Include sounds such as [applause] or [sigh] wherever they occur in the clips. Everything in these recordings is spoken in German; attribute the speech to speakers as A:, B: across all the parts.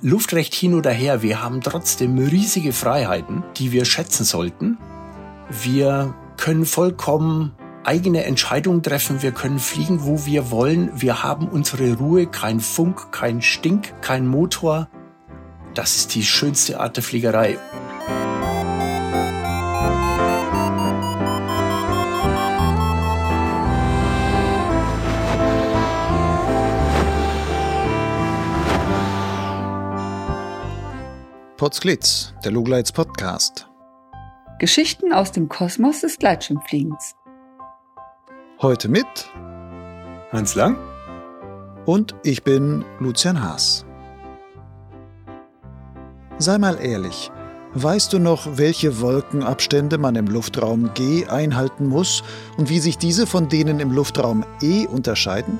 A: Luftrecht hin oder her, wir haben trotzdem riesige Freiheiten, die wir schätzen sollten. Wir können vollkommen eigene Entscheidungen treffen, wir können fliegen, wo wir wollen, wir haben unsere Ruhe, kein Funk, kein Stink, kein Motor. Das ist die schönste Art der Fliegerei.
B: Potsglitz, der Lugleits Podcast.
C: Geschichten aus dem Kosmos des Gleitschirmfliegens.
B: Heute mit
A: Hans Lang
B: und ich bin Lucian Haas. Sei mal ehrlich, weißt du noch, welche Wolkenabstände man im Luftraum G einhalten muss und wie sich diese von denen im Luftraum E unterscheiden?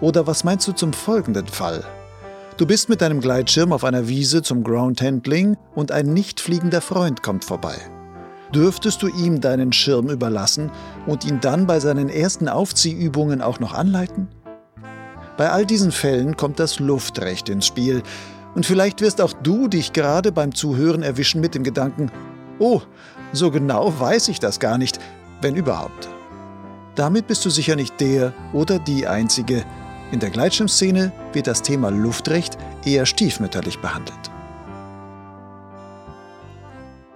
B: Oder was meinst du zum folgenden Fall? Du bist mit deinem Gleitschirm auf einer Wiese zum Ground Handling und ein nicht fliegender Freund kommt vorbei. Dürftest du ihm deinen Schirm überlassen und ihn dann bei seinen ersten Aufziehübungen auch noch anleiten? Bei all diesen Fällen kommt das Luftrecht ins Spiel und vielleicht wirst auch du dich gerade beim Zuhören erwischen mit dem Gedanken, oh, so genau weiß ich das gar nicht, wenn überhaupt. Damit bist du sicher nicht der oder die Einzige, in der Gleitschirmszene wird das Thema Luftrecht eher stiefmütterlich behandelt.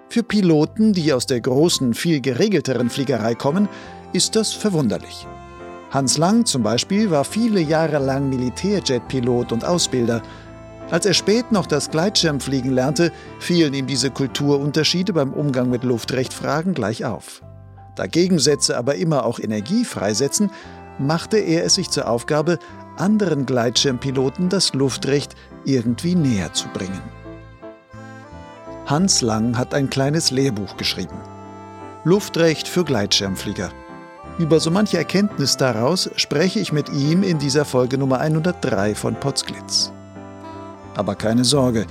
B: Für Piloten, die aus der großen, viel geregelteren Fliegerei kommen, ist das verwunderlich. Hans Lang zum Beispiel war viele Jahre lang Militärjetpilot und Ausbilder. Als er spät noch das Gleitschirmfliegen lernte, fielen ihm diese Kulturunterschiede beim Umgang mit Luftrechtfragen gleich auf. Da Gegensätze aber immer auch Energie freisetzen, machte er es sich zur Aufgabe, anderen Gleitschirmpiloten das Luftrecht irgendwie näher zu bringen. Hans Lang hat ein kleines Lehrbuch geschrieben. Luftrecht für Gleitschirmflieger. Über so manche Erkenntnis daraus spreche ich mit ihm in dieser Folge Nummer 103 von Potsglitz. Aber keine Sorge,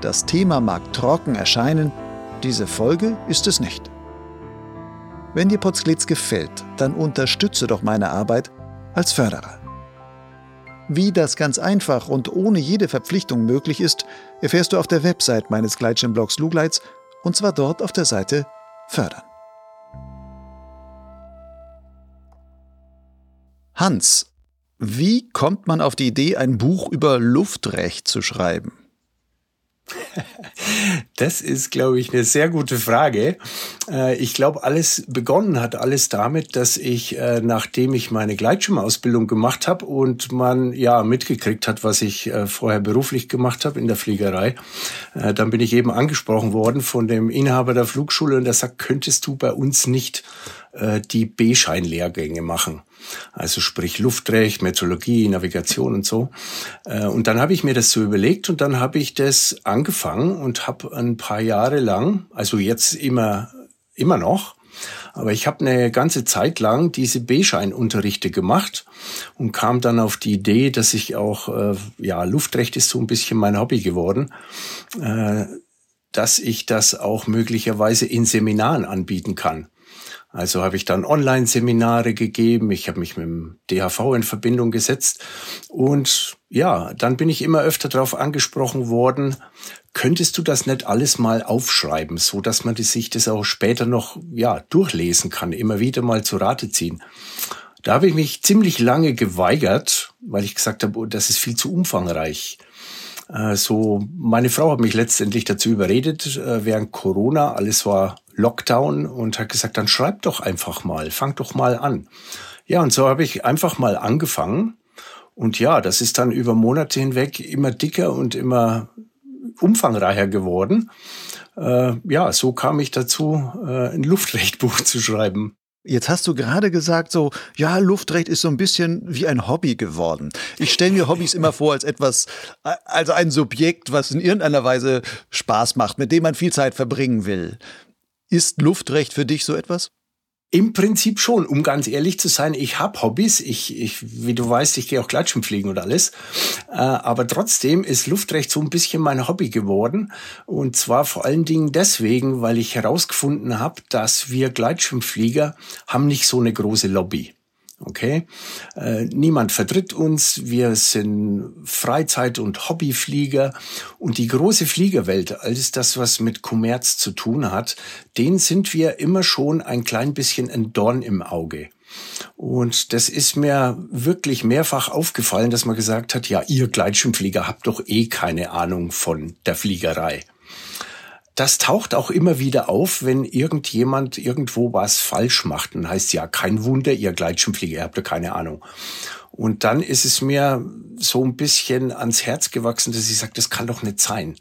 B: das Thema mag trocken erscheinen, diese Folge ist es nicht. Wenn dir Potsglitz gefällt, dann unterstütze doch meine Arbeit als Förderer. Wie das ganz einfach und ohne jede Verpflichtung möglich ist, erfährst du auf der Website meines Gleitschirmblogs Lugleits und zwar dort auf der Seite Fördern. Hans, wie kommt man auf die Idee, ein Buch über Luftrecht zu schreiben? [laughs]
A: Das ist, glaube ich, eine sehr gute Frage. Äh, ich glaube, alles begonnen hat alles damit, dass ich, äh, nachdem ich meine Gleitschirmausbildung gemacht habe und man ja mitgekriegt hat, was ich äh, vorher beruflich gemacht habe in der Fliegerei, dann bin ich eben angesprochen worden von dem Inhaber der Flugschule und der sagt, könntest du bei uns nicht die B-Schein-Lehrgänge machen? Also sprich Luftrecht, Meteorologie, Navigation und so. Äh, und dann habe ich mir das so überlegt und dann habe ich das angefangen und habe ein paar Jahre lang, also jetzt immer, immer noch, aber ich habe eine ganze Zeit lang diese B-Schein-Unterrichte gemacht und kam dann auf die Idee, dass ich auch, äh, ja, Luftrecht ist so ein bisschen mein Hobby geworden, äh, dass ich das auch möglicherweise in Seminaren anbieten kann. Also habe ich dann Online-Seminare gegeben, ich habe mich mit dem DHV in Verbindung gesetzt und ja, dann bin ich immer öfter darauf angesprochen worden, könntest du das nicht alles mal aufschreiben, so dass man sich das auch später noch ja durchlesen kann, immer wieder mal zu Rate ziehen. Da habe ich mich ziemlich lange geweigert, weil ich gesagt habe, oh, das ist viel zu umfangreich. Äh, so, meine Frau hat mich letztendlich dazu überredet, äh, während Corona, alles war Lockdown und hat gesagt, dann schreib doch einfach mal, fang doch mal an. Ja, und so habe ich einfach mal angefangen. Und ja, das ist dann über Monate hinweg immer dicker und immer umfangreicher geworden. Äh, ja, so kam ich dazu, äh, ein Luftrechtbuch [laughs] zu schreiben.
B: Jetzt hast du gerade gesagt, so, ja, Luftrecht ist so ein bisschen wie ein Hobby geworden. Ich stelle mir Hobbys immer vor als etwas, also ein Subjekt, was in irgendeiner Weise Spaß macht, mit dem man viel Zeit verbringen will. Ist Luftrecht für dich so etwas?
A: Im Prinzip schon, um ganz ehrlich zu sein, ich habe Hobbys, ich, ich, wie du weißt, ich gehe auch Gleitschirmfliegen und alles, äh, aber trotzdem ist Luftrecht so ein bisschen mein Hobby geworden und zwar vor allen Dingen deswegen, weil ich herausgefunden habe, dass wir Gleitschirmflieger haben nicht so eine große Lobby. Okay? Äh, niemand vertritt uns, wir sind Freizeit- und Hobbyflieger und die große Fliegerwelt, alles das, was mit Kommerz zu tun hat, den sind wir immer schon ein klein bisschen ein Dorn im Auge. Und das ist mir wirklich mehrfach aufgefallen, dass man gesagt hat, ja, ihr Gleitschirmflieger habt doch eh keine Ahnung von der Fliegerei das taucht auch immer wieder auf, wenn irgendjemand irgendwo was falsch macht. Dann heißt ja, kein Wunder, ihr Gleitschirmflieger, ihr habt ja keine Ahnung. Und dann ist es mir so ein bisschen ans Herz gewachsen, dass ich sage, das kann doch nicht sein.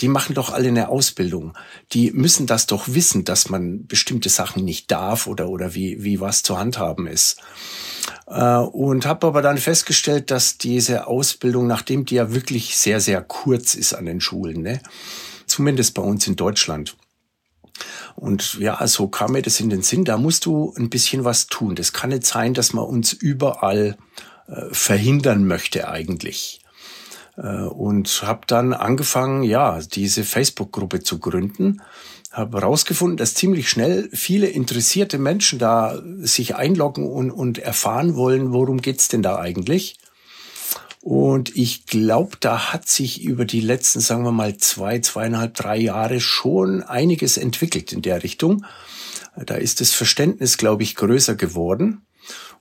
A: Die machen doch alle eine Ausbildung. Die müssen das doch wissen, dass man bestimmte Sachen nicht darf oder, oder wie, wie was zu handhaben ist. Äh, und habe aber dann festgestellt, dass diese Ausbildung, nachdem die ja wirklich sehr, sehr kurz ist an den Schulen, ne, zumindest bei uns in Deutschland. Und ja, so kam mir das in den Sinn, da musst du ein bisschen was tun. Das kann nicht sein, dass man uns überall äh, verhindern möchte eigentlich. Äh, und habe dann angefangen, ja, diese Facebook-Gruppe zu gründen. Habe herausgefunden, dass ziemlich schnell viele interessierte Menschen da sich einloggen und, und erfahren wollen, worum geht's denn da eigentlich. Und ich glaube, da hat sich über die letzten, sagen wir mal, zwei, zweieinhalb, drei Jahre schon einiges entwickelt in der Richtung. Da ist das Verständnis, glaube ich, größer geworden.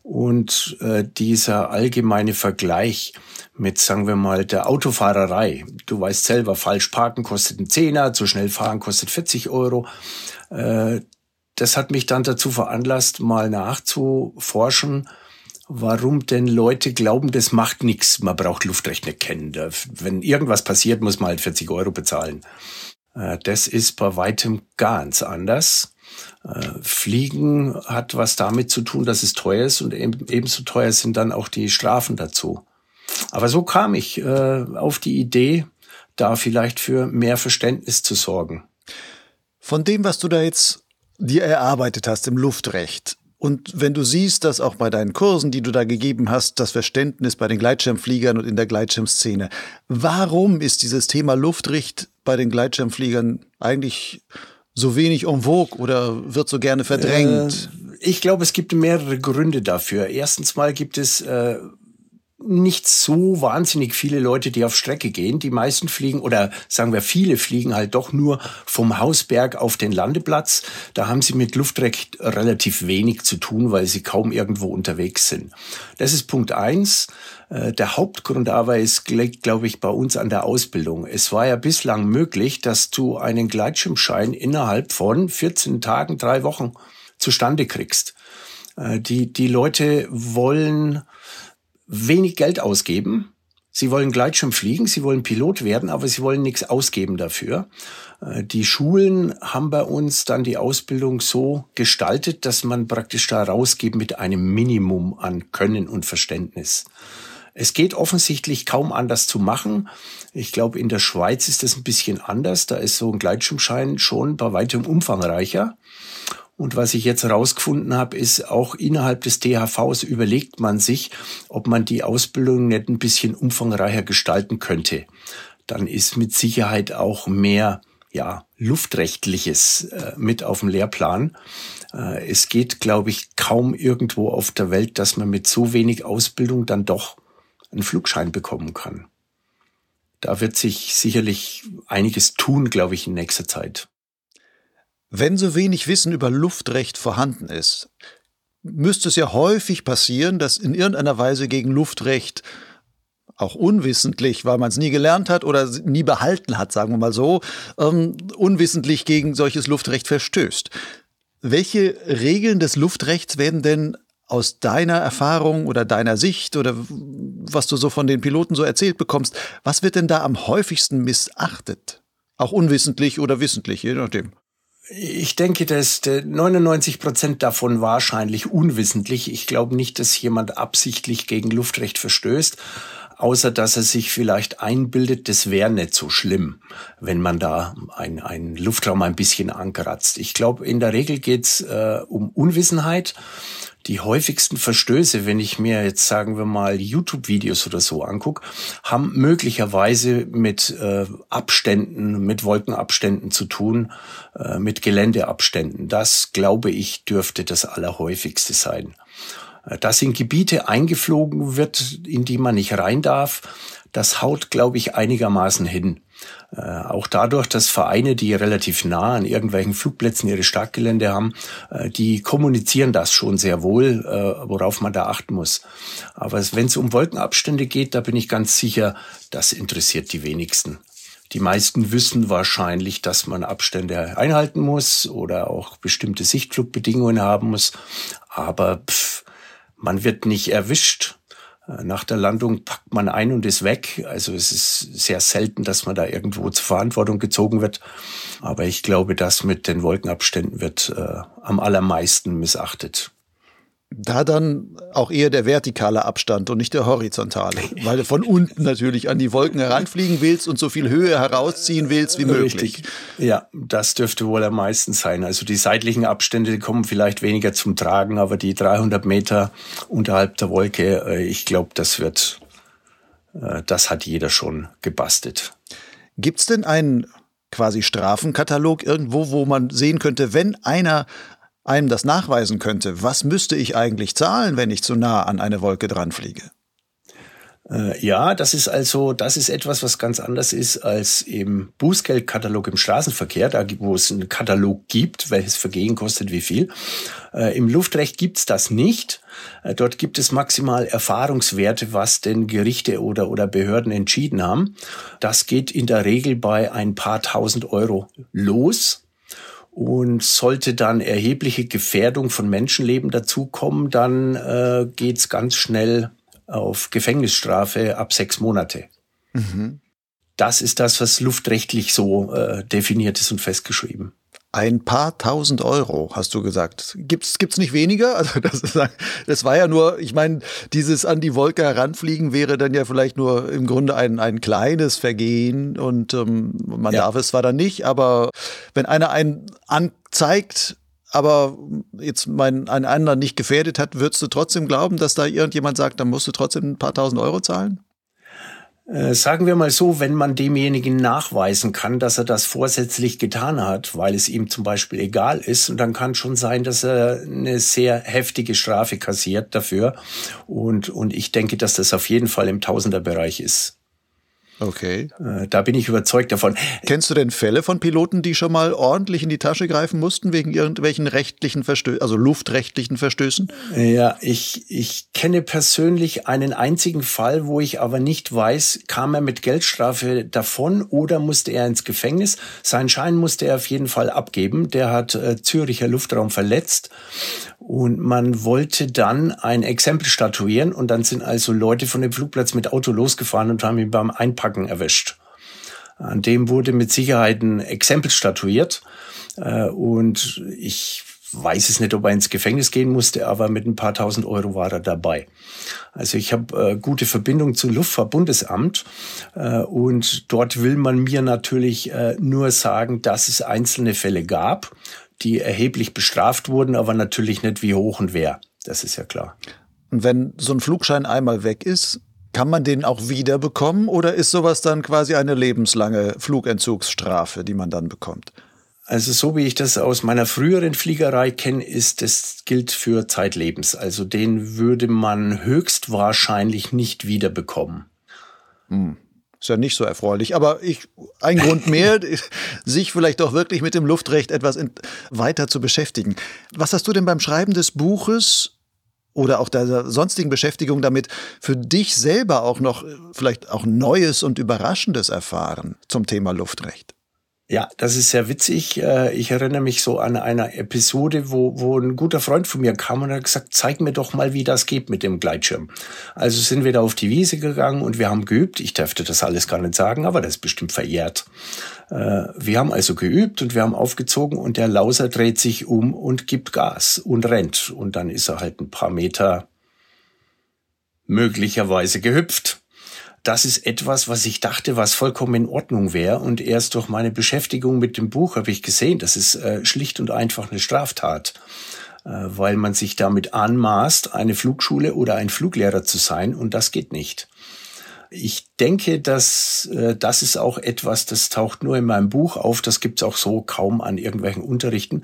A: Und äh, dieser allgemeine Vergleich mit, sagen wir mal, der Autofahrerei. Du weißt selber, falsch parken kostet einen Zehner, zu schnell fahren kostet 40 Euro. Äh, das hat mich dann dazu veranlasst, mal nachzuforschen, warum denn Leute glauben, das macht nichts. Man braucht Luftrecht nicht kennen. Wenn irgendwas passiert, muss man halt 40 Euro bezahlen. Äh, das ist bei weitem ganz anders. Äh, Fliegen hat was damit zu tun, dass es teuer ist und ebenso teuer sind dann auch die Strafen dazu. Aber so kam ich äh, auf die Idee, da vielleicht für mehr Verständnis zu sorgen.
B: Von dem, was du da jetzt dir erarbeitet hast im Luftrecht, und wenn du siehst, dass auch bei deinen Kursen, die du da gegeben hast, das Verständnis bei den Gleitschirmfliegern und in der Gleitschirmszene, warum ist dieses Thema Luftricht bei den Gleitschirmfliegern eigentlich so wenig en vogue oder wird so gerne verdrängt?
A: Äh, ich glaube, es gibt mehrere Gründe dafür. Erstens mal gibt es äh, nicht so wahnsinnig viele Leute, die auf Strecke gehen. Die meisten fliegen oder sagen wir viele fliegen halt doch nur vom Hausberg auf den Landeplatz. Da haben sie mit Luftrecht relativ wenig zu tun, weil sie kaum irgendwo unterwegs sind. Das ist Punkt eins. Äh, der Hauptgrund aber ist, glaube ich, bei uns an der Ausbildung. Es war ja bislang möglich, dass du einen Gleitschirmschein innerhalb von 14 Tagen, drei Wochen zustande kriegst. Äh, die, die Leute wollen wenig Geld ausgeben. Sie wollen Gleitschirm fliegen, sie wollen Pilot werden, aber sie wollen nichts ausgeben dafür. Äh, die Schulen haben bei uns dann die Ausbildung so gestaltet, dass man praktisch da rausgeht mit einem Minimum an Können und Verständnis. Es geht offensichtlich kaum anders zu machen. Ich glaube, in der Schweiz ist das ein bisschen anders. Da ist so ein Gleitschirmschein schon bei weitem umfangreicher. Und was ich jetzt herausgefunden habe, ist, auch innerhalb des DHVs überlegt man sich, ob man die Ausbildung nicht ein bisschen umfangreicher gestalten könnte. Dann ist mit Sicherheit auch mehr ja, luftrechtliches äh, mit auf dem Lehrplan. Äh, es geht, glaube ich, kaum irgendwo auf der Welt, dass man mit so wenig Ausbildung dann doch einen Flugschein bekommen kann. Da wird sich sicherlich einiges tun, glaube ich, in nächster Zeit.
B: Wenn so wenig Wissen über Luftrecht vorhanden ist, müsste es ja häufig passieren, dass in irgendeiner Weise gegen Luftrecht auch unwissentlich, weil man es nie gelernt hat oder nie behalten hat, sagen wir mal so, ähm, unwissentlich gegen solches Luftrecht verstößt. Welche Regeln des Luftrechts werden denn aus deiner Erfahrung oder deiner Sicht oder was du so von den Piloten so erzählt bekommst, was wird denn da am häufigsten missachtet? Auch unwissentlich oder wissentlich, je nachdem.
A: Ich denke, dass 99 Prozent davon wahrscheinlich unwissentlich. Ich glaube nicht, dass jemand absichtlich gegen Luftrecht verstößt. außer dass er sich vielleicht einbildet, das wäre nicht so schlimm, wenn man da einen Luftraum ein bisschen ankratzt. Ich glaube, in der Regel geht's äh, um Unwissenheit die häufigsten Verstöße, wenn ich mir jetzt sagen wir mal YouTube-Videos oder so angucke, haben möglicherweise mit äh, Abständen, mit Wolkenabständen zu tun, äh, mit Geländeabständen. Das, glaube ich, dürfte das Allerhäufigste sein. Äh, dass in Gebiete eingeflogen wird, in die man nicht rein darf, das haut, glaube ich, einigermaßen hin. Äh, auch dadurch, dass Vereine, die relativ nah an irgendwelchen Flugplätzen ihre Startgelände haben, äh, die kommunizieren das schon sehr wohl, äh, worauf man da achten muss. Aber wenn es um Wolkenabstände geht, da bin ich ganz sicher, das interessiert die wenigsten. Die meisten wissen wahrscheinlich, dass man Abstände einhalten muss oder auch bestimmte Sichtflugbedingungen haben muss. Aber pff, man wird nicht erwischt nach der Landung packt man ein und ist weg. Also es ist sehr selten, dass man da irgendwo zur Verantwortung gezogen wird. Aber ich glaube, das mit den Wolkenabständen wird äh, am allermeisten missachtet.
B: Da dann auch eher der vertikale Abstand und nicht der horizontale, weil du von unten natürlich an die Wolken heranfliegen willst und so viel Höhe herausziehen willst wie möglich. Richtig.
A: Ja, das dürfte wohl am meisten sein. Also die seitlichen Abstände kommen vielleicht weniger zum Tragen, aber die 300 Meter unterhalb der Wolke, äh, ich glaube, das wird, äh, das hat jeder schon gebastelt.
B: Gibt's denn einen quasi Strafenkatalog irgendwo, wo man sehen könnte, wenn einer einem das nachweisen könnte, was müsste ich eigentlich zahlen, wenn ich zu nah an eine Wolke dran fliege?
A: Äh, ja, das ist also, das ist etwas, was ganz anders ist als im Bußgeldkatalog im Straßenverkehr, da wo es einen Katalog gibt, welches Vergehen kostet wie viel. Äh, Im Luftrecht gibt's das nicht. Äh, dort gibt es maximal Erfahrungswerte, was denn Gerichte oder, oder Behörden entschieden haben. Das geht in der Regel bei ein paar tausend Euro los. Und sollte dann erhebliche Gefährdung von Menschenleben dazukommen, dann äh, geht's ganz schnell auf Gefängnisstrafe ab sechs Monate. Mhm. Das ist das, was luftrechtlich so äh, definiert ist und festgeschrieben.
B: Ein paar tausend Euro, hast du gesagt. Gibt's gibt's nicht weniger? [laughs] Also das, ist, das war ja nur, ich meine, dieses an die Wolke heranfliegen wäre dann ja vielleicht nur im Grunde ein, ein kleines Vergehen und ähm, man ja. darf es zwar dann nicht, aber wenn einer einen anzeigt, aber jetzt mein, einen anderen nicht gefährdet hat, würdest du trotzdem glauben, dass da irgendjemand sagt, dann musst du trotzdem ein paar tausend Euro zahlen?
A: Äh, sagen wir mal so, wenn man demjenigen nachweisen kann, dass er das vorsätzlich getan hat, weil es ihm zum Beispiel egal ist, und dann kann schon sein, dass er eine sehr heftige Strafe kassiert dafür. Und, und ich denke, dass das auf jeden Fall im Tausenderbereich ist.
B: Okay.
A: Äh, da bin ich überzeugt davon.
B: Kennst du denn Fälle von Piloten, die schon mal ordentlich in die Tasche greifen mussten wegen irgendwelchen rechtlichen Verstößen, also luftrechtlichen Verstößen?
A: Ja, ich, ich kenne persönlich einen einzigen Fall, wo ich aber nicht weiß, kam er mit Geldstrafe davon oder musste er ins Gefängnis? Seinen Schein musste er auf jeden Fall abgeben. Der hat äh, Züricher Luftraum verletzt und man wollte dann ein Exempel statuieren und dann sind also Leute von dem Flugplatz mit Auto losgefahren und haben ihn beim Einpacken erwischt. An dem wurde mit Sicherheit ein Exempel statuiert äh, und ich weiß es nicht, ob er ins Gefängnis gehen musste, aber mit ein paar tausend Euro war er dabei. Also ich habe äh, gute Verbindung zum Luftfahrtbundesamt äh, und dort will man mir natürlich äh, nur sagen, dass es einzelne Fälle gab die erheblich bestraft wurden, aber natürlich nicht wie hoch und wer. Das ist ja klar.
B: Und wenn so ein Flugschein einmal weg ist, kann man den auch wieder bekommen oder ist sowas dann quasi eine lebenslange Flugentzugsstrafe, die man dann bekommt?
A: Also so wie ich das aus meiner früheren Fliegerei kenne, ist das gilt für zeitlebens. Also den würde man höchstwahrscheinlich nicht wieder bekommen.
B: Hm. Ist ja nicht so erfreulich, aber ich, ein Grund mehr, [laughs] sich vielleicht auch wirklich mit dem Luftrecht etwas in, weiter zu beschäftigen. Was hast du denn beim Schreiben des Buches oder auch der sonstigen Beschäftigung damit für dich selber auch noch vielleicht auch Neues und Überraschendes erfahren zum Thema Luftrecht?
A: Ja, das ist sehr witzig. Äh, ich erinnere mich so an eine Episode, wo, wo ein guter Freund von mir kam und hat gesagt, zeig mir doch mal, wie das geht mit dem Gleitschirm. Also sind wir da auf die Wiese gegangen und wir haben geübt. Ich dürfte das alles gar nicht sagen, aber das ist bestimmt verjährt. Äh, wir haben also geübt und wir haben aufgezogen und der Lauser dreht sich um und gibt Gas und rennt. Und dann ist er halt ein paar Meter möglicherweise gehüpft. Das ist etwas, was ich dachte, was vollkommen in Ordnung wäre. Und erst durch meine Beschäftigung mit dem Buch habe ich gesehen, das ist äh, schlicht und einfach eine Straftat, äh, weil man sich damit anmaßt, eine Flugschule oder ein Fluglehrer zu sein. Und das geht nicht. Ich denke, dass äh, das ist auch etwas, das taucht nur in meinem Buch auf. Das gibt's auch so kaum an irgendwelchen Unterrichten.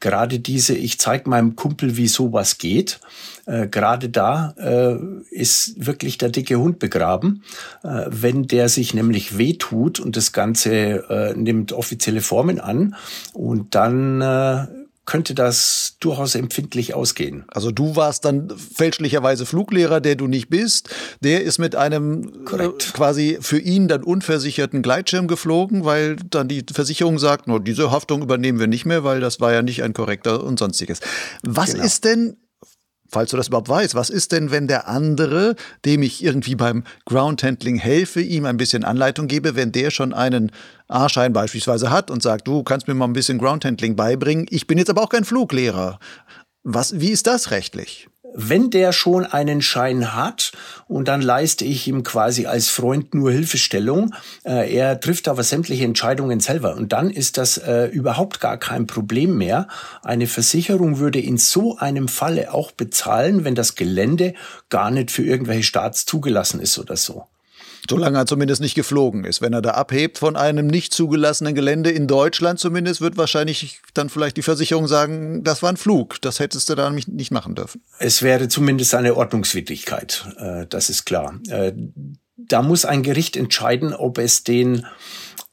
A: Gerade diese, ich zeige meinem Kumpel, wie sowas geht. Äh, Gerade da äh, ist wirklich der dicke Hund begraben. Äh, wenn der sich nämlich wehtut und das Ganze äh, nimmt offizielle Formen an und dann äh, könnte das durchaus empfindlich ausgehen.
B: Also du warst dann fälschlicherweise Fluglehrer, der du nicht bist. Der ist mit einem äh, quasi für ihn dann unversicherten Gleitschirm geflogen, weil dann die Versicherung sagt, nur diese Haftung übernehmen wir nicht mehr, weil das war ja nicht ein korrekter und sonstiges. Was genau. ist denn falls du das überhaupt weißt, was ist denn, wenn der andere, dem ich irgendwie beim Groundhandling helfe, ihm ein bisschen Anleitung gebe, wenn der schon einen A-Schein beispielsweise hat und sagt, du kannst mir mal ein bisschen Groundhandling beibringen, ich bin jetzt aber auch kein Fluglehrer. Was, wie ist das rechtlich?
A: Wenn der schon einen Schein hat und dann leiste ich ihm quasi als Freund nur Hilfestellung, äh, er trifft aber sämtliche Entscheidungen selber und dann ist das äh, überhaupt gar kein Problem mehr. Eine Versicherung würde in so einem Falle auch bezahlen, wenn das Gelände gar nicht für irgendwelche Staats zugelassen ist oder so.
B: Solange er zumindest nicht geflogen ist. Wenn er da abhebt von einem nicht zugelassenen Gelände in Deutschland zumindest, wird wahrscheinlich dann vielleicht die Versicherung sagen, das war ein Flug. Das hättest du da nicht machen dürfen.
A: Es wäre zumindest eine Ordnungswidrigkeit. Äh, das ist klar. Äh, da muss ein Gericht entscheiden, ob es den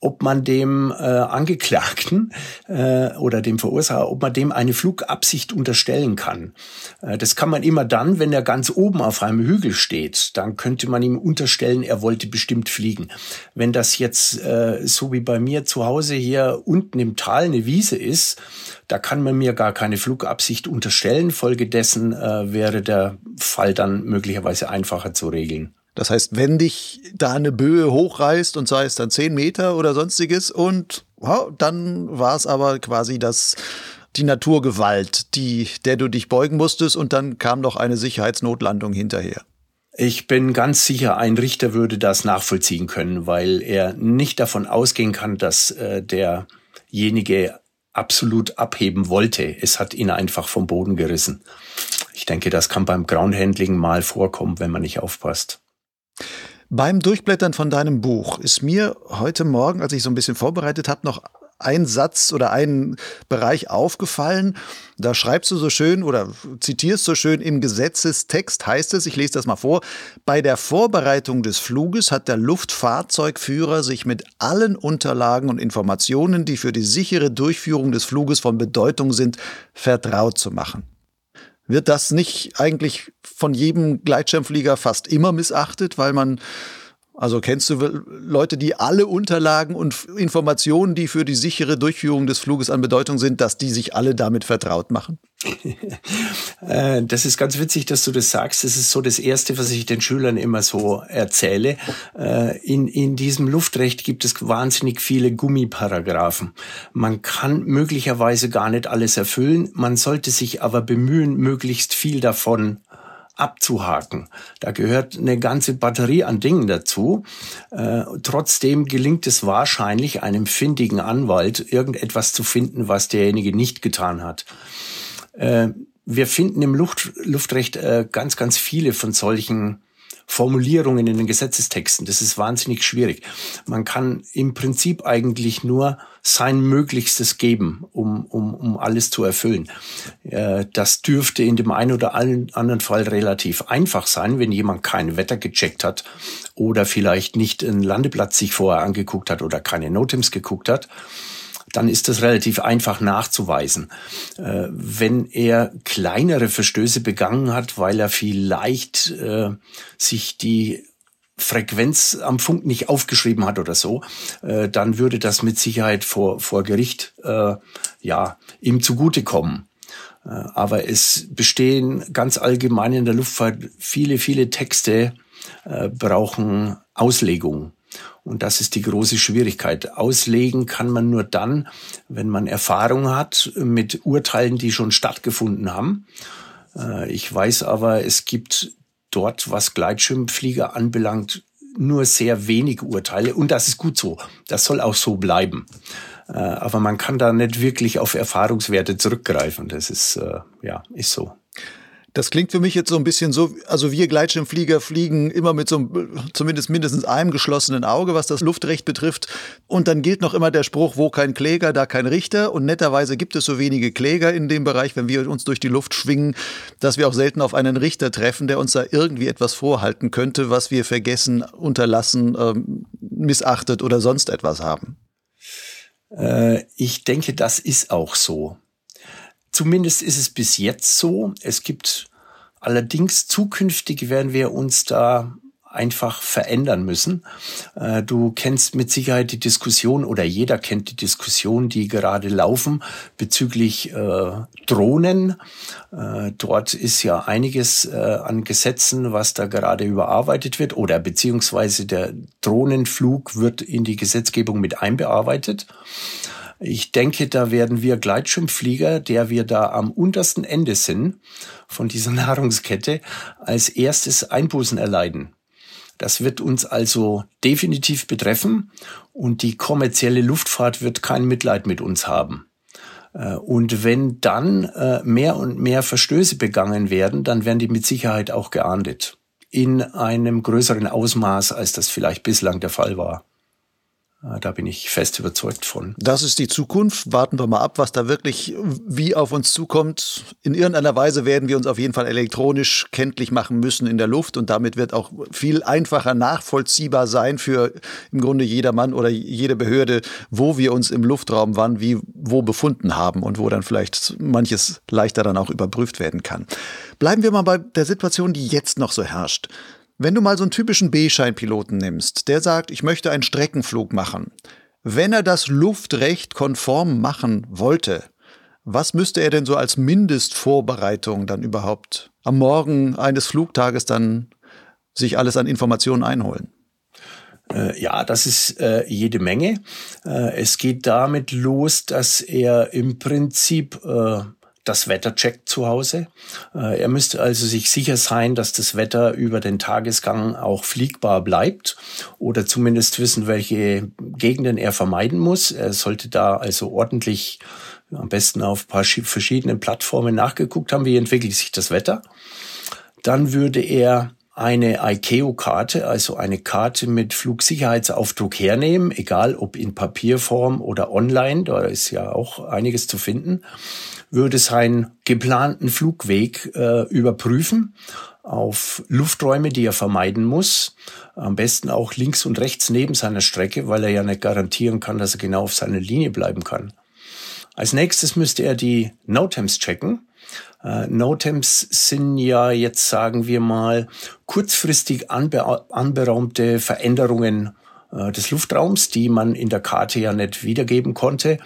A: ob man dem äh, Angeklagten äh, oder dem Verursacher, ob man dem eine Flugabsicht unterstellen kann. Äh, das kann man immer dann, wenn er ganz oben auf einem Hügel steht. Dann könnte man ihm unterstellen, er wollte bestimmt fliegen. Wenn das jetzt äh, so wie bei mir zu Hause hier unten im Tal eine Wiese ist, da kann man mir gar keine Flugabsicht unterstellen. Folgedessen äh, wäre der Fall dann möglicherweise einfacher zu regeln.
B: Das heißt, wenn dich da eine Böe hochreißt und sei es dann zehn Meter oder sonstiges und ja, dann war es aber quasi das die Naturgewalt, die, der du dich beugen musstest und dann kam noch eine Sicherheitsnotlandung hinterher.
A: Ich bin ganz sicher, ein Richter würde das nachvollziehen können, weil er nicht davon ausgehen kann, dass äh, derjenige absolut abheben wollte. Es hat ihn einfach vom Boden gerissen. Ich denke, das kann beim Groundhandling mal vorkommen, wenn man nicht aufpasst.
B: Beim Durchblättern von deinem Buch ist mir heute Morgen, als ich so ein bisschen vorbereitet habe, noch ein Satz oder ein Bereich aufgefallen. Da schreibst du so schön oder zitierst so schön im Gesetzestext heißt es, ich lese das mal vor, bei der Vorbereitung des Fluges hat der Luftfahrzeugführer sich mit allen Unterlagen und Informationen, die für die sichere Durchführung des Fluges von Bedeutung sind, vertraut zu machen. Wird das nicht eigentlich von jedem Gleitschirmflieger fast immer missachtet, weil man also kennst du Leute, die alle Unterlagen und Informationen, die für die sichere Durchführung des Fluges an Bedeutung sind, dass die sich alle damit vertraut machen? [laughs]
A: Äh, das ist ganz witzig, dass du das sagst. Das ist so das Erste, was ich den Schülern immer so erzähle. Äh, in, in diesem Luftrecht gibt es wahnsinnig viele Gummiparagraphen. Man kann möglicherweise gar nicht alles erfüllen. Man sollte sich aber bemühen, möglichst viel davon abzuhaken. Da gehört eine ganze Batterie an Dingen dazu. Äh, trotzdem gelingt es wahrscheinlich einem findigen Anwalt, irgendetwas zu finden, was derjenige nicht getan hat. Äh, wir finden im Luft, Luftrecht äh, ganz, ganz viele von solchen Formulierungen in den Gesetzestexten. Das ist wahnsinnig schwierig. Man kann im Prinzip eigentlich nur sein Möglichstes geben, um, um, um alles zu erfüllen. Äh, das dürfte in dem einen oder anderen Fall relativ einfach sein, wenn jemand kein Wetter gecheckt hat oder vielleicht nicht einen Landeplatz sich vorher angeguckt hat oder keine Notems geguckt hat dann ist das relativ einfach nachzuweisen. Äh, wenn er kleinere Verstöße begangen hat, weil er vielleicht äh, sich die Frequenz am Funk nicht aufgeschrieben hat oder so, äh, dann würde das mit Sicherheit vor, vor Gericht äh, ja, ihm zugutekommen. Äh, aber es bestehen ganz allgemein in der Luftfahrt viele, viele Texte, äh, brauchen Auslegung. Und das ist die große Schwierigkeit. Auslegen kann man nur dann, wenn man Erfahrung hat mit Urteilen, die schon stattgefunden haben. Äh, ich weiß aber, es gibt dort, was Gleitschirmflieger anbelangt, nur sehr wenig Urteile und das ist gut so. Das soll auch so bleiben. Äh, aber man kann da nicht wirklich auf Erfahrungswerte zurückgreifen. Das ist, äh, ja, ist so.
B: Das klingt für mich jetzt so ein bisschen so, also wir Gleitschirmflieger fliegen immer mit so einem, zumindest mindestens einem geschlossenen Auge, was das Luftrecht betrifft. Und dann gilt noch immer der Spruch, wo kein Kläger, da kein Richter. Und netterweise gibt es so wenige Kläger in dem Bereich, wenn wir uns durch die Luft schwingen, dass wir auch selten auf einen Richter treffen, der uns da irgendwie etwas vorhalten könnte, was wir vergessen, unterlassen, ähm, missachtet oder sonst etwas haben.
A: Äh, ich denke, das ist auch so. Zumindest ist es bis jetzt so. Es gibt allerdings zukünftig werden wir uns da einfach verändern müssen. Äh, du kennst mit Sicherheit die Diskussion oder jeder kennt die Diskussion, die gerade laufen bezüglich äh, Drohnen. Äh, dort ist ja einiges an Gesetzen, was da gerade überarbeitet wird oder beziehungsweise der Drohnenflug wird in die Gesetzgebung mit einbearbeitet. Ich denke, da werden wir Gleitschirmflieger, der wir da am untersten Ende sind von dieser [laughs] Nahrungskette, als erstes Einbußen erleiden. Das wird uns also definitiv betreffen und die kommerzielle Luftfahrt wird kein Mitleid mit uns haben. Äh, und wenn dann äh, mehr und mehr Verstöße begangen werden, dann werden die mit Sicherheit auch geahndet. In einem größeren Ausmaß, als das vielleicht bislang der Fall war. Ah, da bin ich fest überzeugt von.
B: Das ist die Zukunft. Warten wir mal ab, was da wirklich wie auf uns zukommt. In irgendeiner Weise werden wir uns auf jeden Fall elektronisch kenntlich machen müssen in der Luft und damit wird auch viel einfacher nachvollziehbar sein für im Grunde jeder Mann oder jede Behörde, wo wir uns im Luftraum wann wie wo befunden haben und wo dann vielleicht manches leichter dann auch überprüft werden kann. Bleiben wir mal bei der Situation, die jetzt noch so herrscht. Wenn du mal so einen typischen B-Schein-Piloten nimmst, der sagt, ich möchte einen Streckenflug machen. Wenn er das Luftrecht konform machen wollte, was müsste er denn so als Mindestvorbereitung dann überhaupt am Morgen eines Flugtages dann sich alles an Informationen einholen?
A: Äh, ja, das ist äh, jede Menge. Äh, es geht damit los, dass er im Prinzip äh, das Wetter checkt zu Hause. Äh, er müsste also sich sicher sein, dass das Wetter über den Tagesgang auch fliegbar bleibt oder zumindest wissen, welche Gegenden er vermeiden muss. Er sollte da also ordentlich am besten auf paar verschiedenen Plattformen nachgeguckt haben, wie entwickelt sich das Wetter. Dann würde er eine ICAO-Karte, also eine Karte mit Flugsicherheitsaufdruck hernehmen, egal ob in Papierform oder online, da ist ja auch einiges zu finden würde seinen geplanten Flugweg äh, überprüfen auf Lufträume, die er vermeiden muss. Am besten auch links und rechts neben seiner Strecke, weil er ja nicht garantieren kann, dass er genau auf seiner Linie bleiben kann. Als nächstes müsste er die NOTAMs checken. Äh, NOTAMs sind ja jetzt, sagen wir mal, kurzfristig anbe anberaumte Veränderungen des Luftraums, die man in der Karte ja nicht wiedergeben konnte,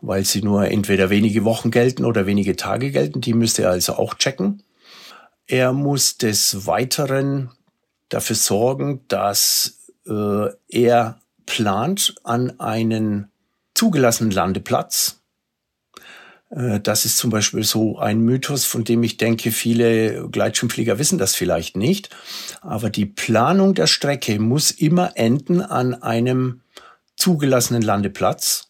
A: weil sie nur entweder wenige Wochen gelten oder wenige Tage gelten. Die müsste er also auch checken. Er muss des Weiteren dafür sorgen, dass äh, er plant an einen zugelassenen Landeplatz äh, das ist zum Beispiel so ein Mythos, von dem ich denke, viele Gleitschirmflieger wissen das vielleicht nicht. Aber die Planung der Strecke muss immer enden an einem zugelassenen Landeplatz.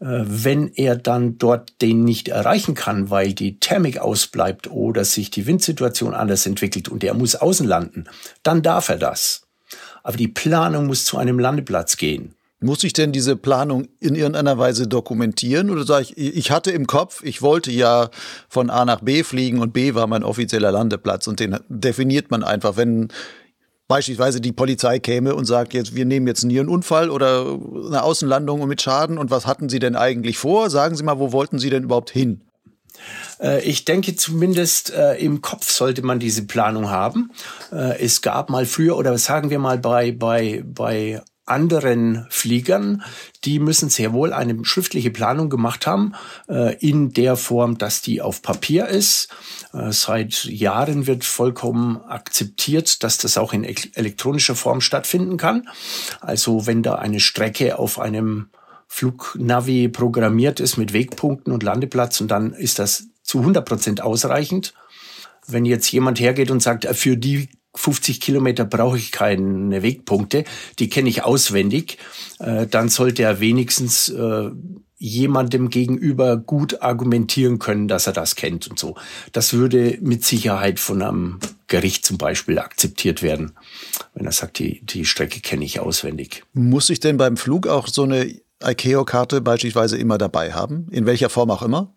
A: Äh, wenn er dann dort den nicht erreichen kann, weil die Thermik ausbleibt oder sich die Windsituation anders entwickelt und er muss außen landen, dann darf er das. Aber die Planung muss zu einem Landeplatz gehen.
B: Muss ich denn diese Planung in irgendeiner Weise dokumentieren oder sage ich, ich hatte im Kopf, ich wollte ja von A nach B fliegen und B war mein offizieller Landeplatz und den definiert man einfach, wenn beispielsweise die Polizei käme und sagt jetzt, wir nehmen jetzt einen Unfall oder eine Außenlandung mit Schaden und was hatten Sie denn eigentlich vor? Sagen Sie mal, wo wollten Sie denn überhaupt hin?
A: Äh, ich denke zumindest äh, im Kopf sollte man diese Planung haben. Äh, es gab mal früher oder sagen wir mal bei bei bei anderen Fliegern, die müssen sehr wohl eine schriftliche Planung gemacht haben, äh, in der Form, dass die auf Papier ist. Äh, seit Jahren wird vollkommen akzeptiert, dass das auch in elektronischer Form stattfinden kann. Also wenn da eine Strecke auf einem Flugnavi programmiert ist mit Wegpunkten und Landeplatz und dann ist das zu 100 Prozent ausreichend. Wenn jetzt jemand hergeht und sagt, für die 50 Kilometer brauche ich keine Wegpunkte, die kenne ich auswendig. Äh, dann sollte er wenigstens äh, jemandem gegenüber gut argumentieren können, dass er das kennt und so. Das würde mit Sicherheit von einem Gericht zum Beispiel akzeptiert werden, wenn er sagt, die, die Strecke kenne ich auswendig.
B: Muss ich denn beim Flug auch so eine ICAO-Karte beispielsweise immer dabei haben? In welcher Form auch immer?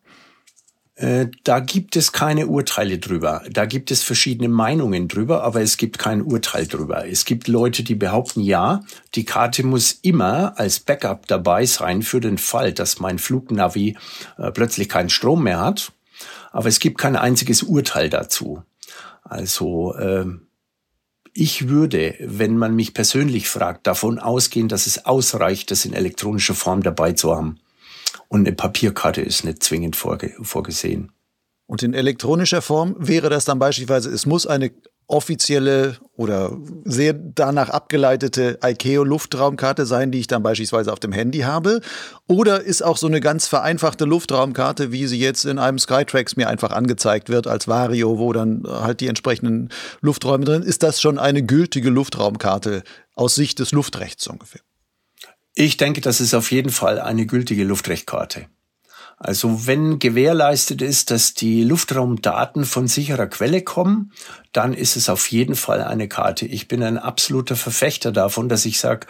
A: Äh, da gibt es keine Urteile drüber. Da gibt es verschiedene Meinungen drüber, aber es gibt kein Urteil drüber. Es gibt Leute, die behaupten, ja, die Karte muss immer als Backup dabei sein für den Fall, dass mein Flugnavi äh, plötzlich keinen Strom mehr hat. Aber es gibt kein einziges Urteil dazu. Also äh, ich würde, wenn man mich persönlich fragt, davon ausgehen, dass es ausreicht, das in elektronischer Form dabei zu haben. Und eine Papierkarte ist nicht zwingend vorge vorgesehen.
B: Und in elektronischer Form wäre das dann beispielsweise, es muss eine offizielle oder sehr danach abgeleitete ICAO-Luftraumkarte sein, die ich dann beispielsweise auf dem Handy habe? Oder ist auch so eine ganz vereinfachte Luftraumkarte, wie sie jetzt in einem Skytrax mir einfach angezeigt wird als Vario, wo dann halt die entsprechenden Lufträume drin, ist das schon eine gültige Luftraumkarte aus Sicht des Luftrechts ungefähr?
A: Ich denke, das ist auf jeden Fall eine gültige Luftrechtkarte. Also wenn gewährleistet ist, dass die Luftraumdaten von sicherer Quelle kommen, dann ist es auf jeden Fall eine Karte. Ich bin ein absoluter Verfechter davon, dass ich sage,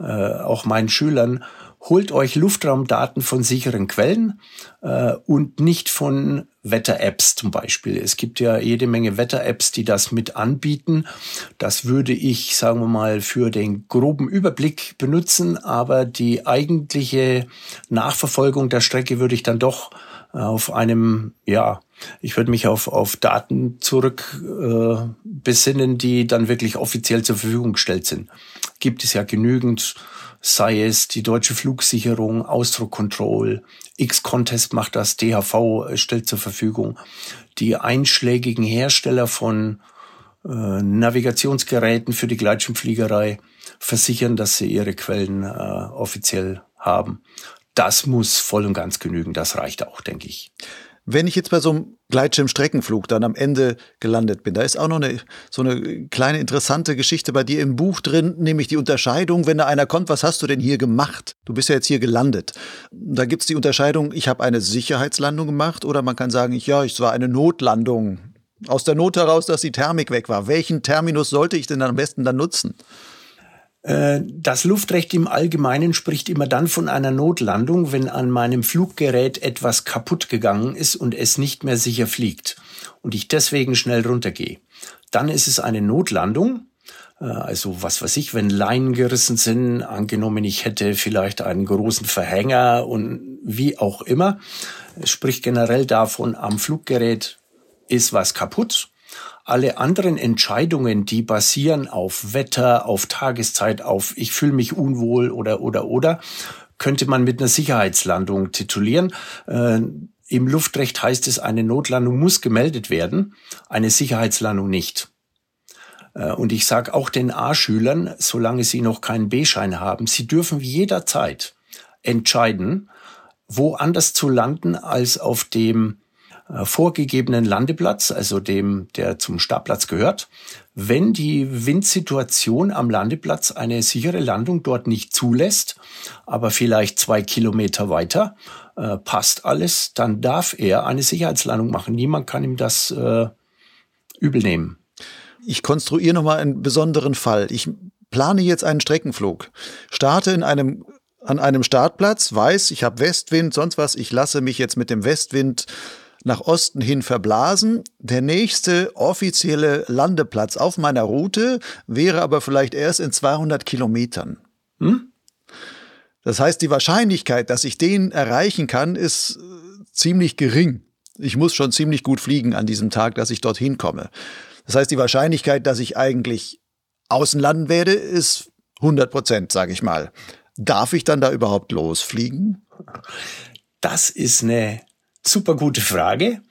A: äh, auch meinen Schülern, holt euch Luftraumdaten von sicheren Quellen äh, und nicht von Wetter-Apps zum Beispiel. Es gibt ja jede Menge Wetter-Apps, die das mit anbieten. Das würde ich, sagen wir mal, für den groben Überblick benutzen, aber die eigentliche Nachverfolgung der Strecke würde ich dann doch äh, auf einem, ja, ich würde mich auf, auf Daten zurück äh, besinnen, die dann wirklich offiziell zur Verfügung gestellt sind. Gibt es ja genügend sei es die deutsche Flugsicherung, Ausdruck Control, X-Contest macht das, DHV stellt zur Verfügung. Die einschlägigen Hersteller von äh, Navigationsgeräten für die Gleitschirmfliegerei versichern, dass sie ihre Quellen äh, offiziell haben. Das muss voll und ganz genügen, das reicht auch, denke ich.
B: Wenn ich jetzt bei so einem Gleitschirmstreckenflug dann am Ende gelandet bin, da ist auch noch eine, so eine kleine interessante Geschichte bei dir im Buch drin, nämlich die Unterscheidung, wenn da einer kommt, was hast du denn hier gemacht? Du bist ja jetzt hier gelandet. Da gibt's die Unterscheidung, ich habe eine Sicherheitslandung gemacht oder man kann sagen, ich, ja, es war eine Notlandung. Aus der Not heraus, dass die Thermik weg war. Welchen Terminus sollte ich denn am besten dann nutzen?
A: Äh, das Luftrecht im Allgemeinen spricht immer dann von einer Notlandung, wenn an meinem Fluggerät etwas kaputt gegangen ist und es nicht mehr sicher fliegt und ich deswegen schnell runtergehe. Dann ist es eine Notlandung. Äh, also was weiß ich, wenn Leinen gerissen sind, angenommen ich hätte vielleicht einen großen Verhänger und wie auch immer. Es spricht generell davon, am Fluggerät ist was kaputt alle anderen Entscheidungen, die basieren auf Wetter, auf Tageszeit, auf ich fühle mich unwohl oder oder oder, könnte man mit einer Sicherheitslandung titulieren. Äh, Im Luftrecht heißt es, eine Notlandung muss gemeldet werden, eine Sicherheitslandung nicht. Äh, und ich sage auch den A-Schülern, solange sie noch keinen B-Schein haben, sie dürfen jederzeit entscheiden, woanders zu landen als auf dem vorgegebenen Landeplatz, also dem, der zum Startplatz gehört, wenn die Windsituation am Landeplatz eine sichere Landung dort nicht zulässt, aber vielleicht zwei Kilometer weiter äh, passt alles, dann darf er eine Sicherheitslandung machen. Niemand kann ihm das äh, übel nehmen.
B: Ich konstruiere nochmal einen besonderen Fall. Ich plane jetzt einen Streckenflug, starte in einem an einem Startplatz, weiß, ich habe Westwind, sonst was, ich lasse mich jetzt mit dem Westwind nach Osten hin verblasen. Der nächste offizielle Landeplatz auf meiner Route wäre aber vielleicht erst in 200 Kilometern. Hm? Das heißt, die Wahrscheinlichkeit, dass ich den erreichen kann, ist äh, ziemlich gering. Ich muss schon ziemlich gut fliegen an diesem Tag, dass ich dorthin komme. Das heißt, die Wahrscheinlichkeit, dass ich eigentlich außen landen werde, ist 100 Prozent, sage ich mal. Darf ich dann da überhaupt losfliegen?
A: Das ist eine super gute Frage.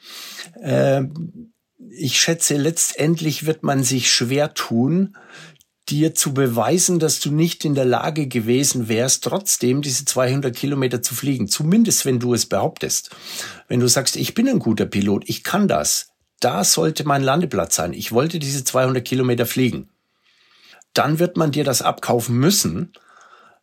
A: Ähm, ich schätze, letztendlich wird man sich schwer tun, dir zu beweisen, dass du nicht in der Lage gewesen wärst, trotzdem diese 200 Kilometer zu fliegen. Zumindest, wenn du es behauptest. Wenn du sagst, ich bin ein guter Pilot, ich kann das, da sollte mein Landeplatz sein. Ich wollte diese 200 Kilometer fliegen. Dann wird man dir das abkaufen müssen.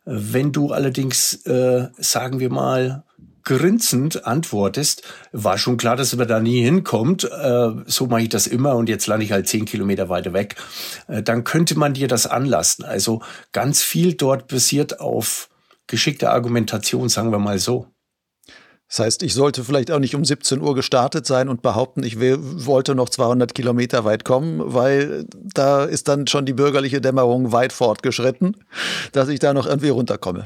A: Wenn du allerdings, äh, sagen wir mal, grinsend antwortest, war schon klar, dass man da nie hinkommt. Äh, so mache ich das immer und jetzt lande ich halt zehn Kilometer weiter weg. Äh, dann könnte man dir das anlassen. Also ganz viel dort basiert auf geschickter Argumentation, sagen wir mal so.
B: Das heißt, ich sollte vielleicht auch nicht um 17 Uhr gestartet sein und behaupten, ich wollte noch 200 Kilometer weit kommen, weil da ist dann schon die bürgerliche Dämmerung weit fortgeschritten, dass ich da noch irgendwie runterkomme.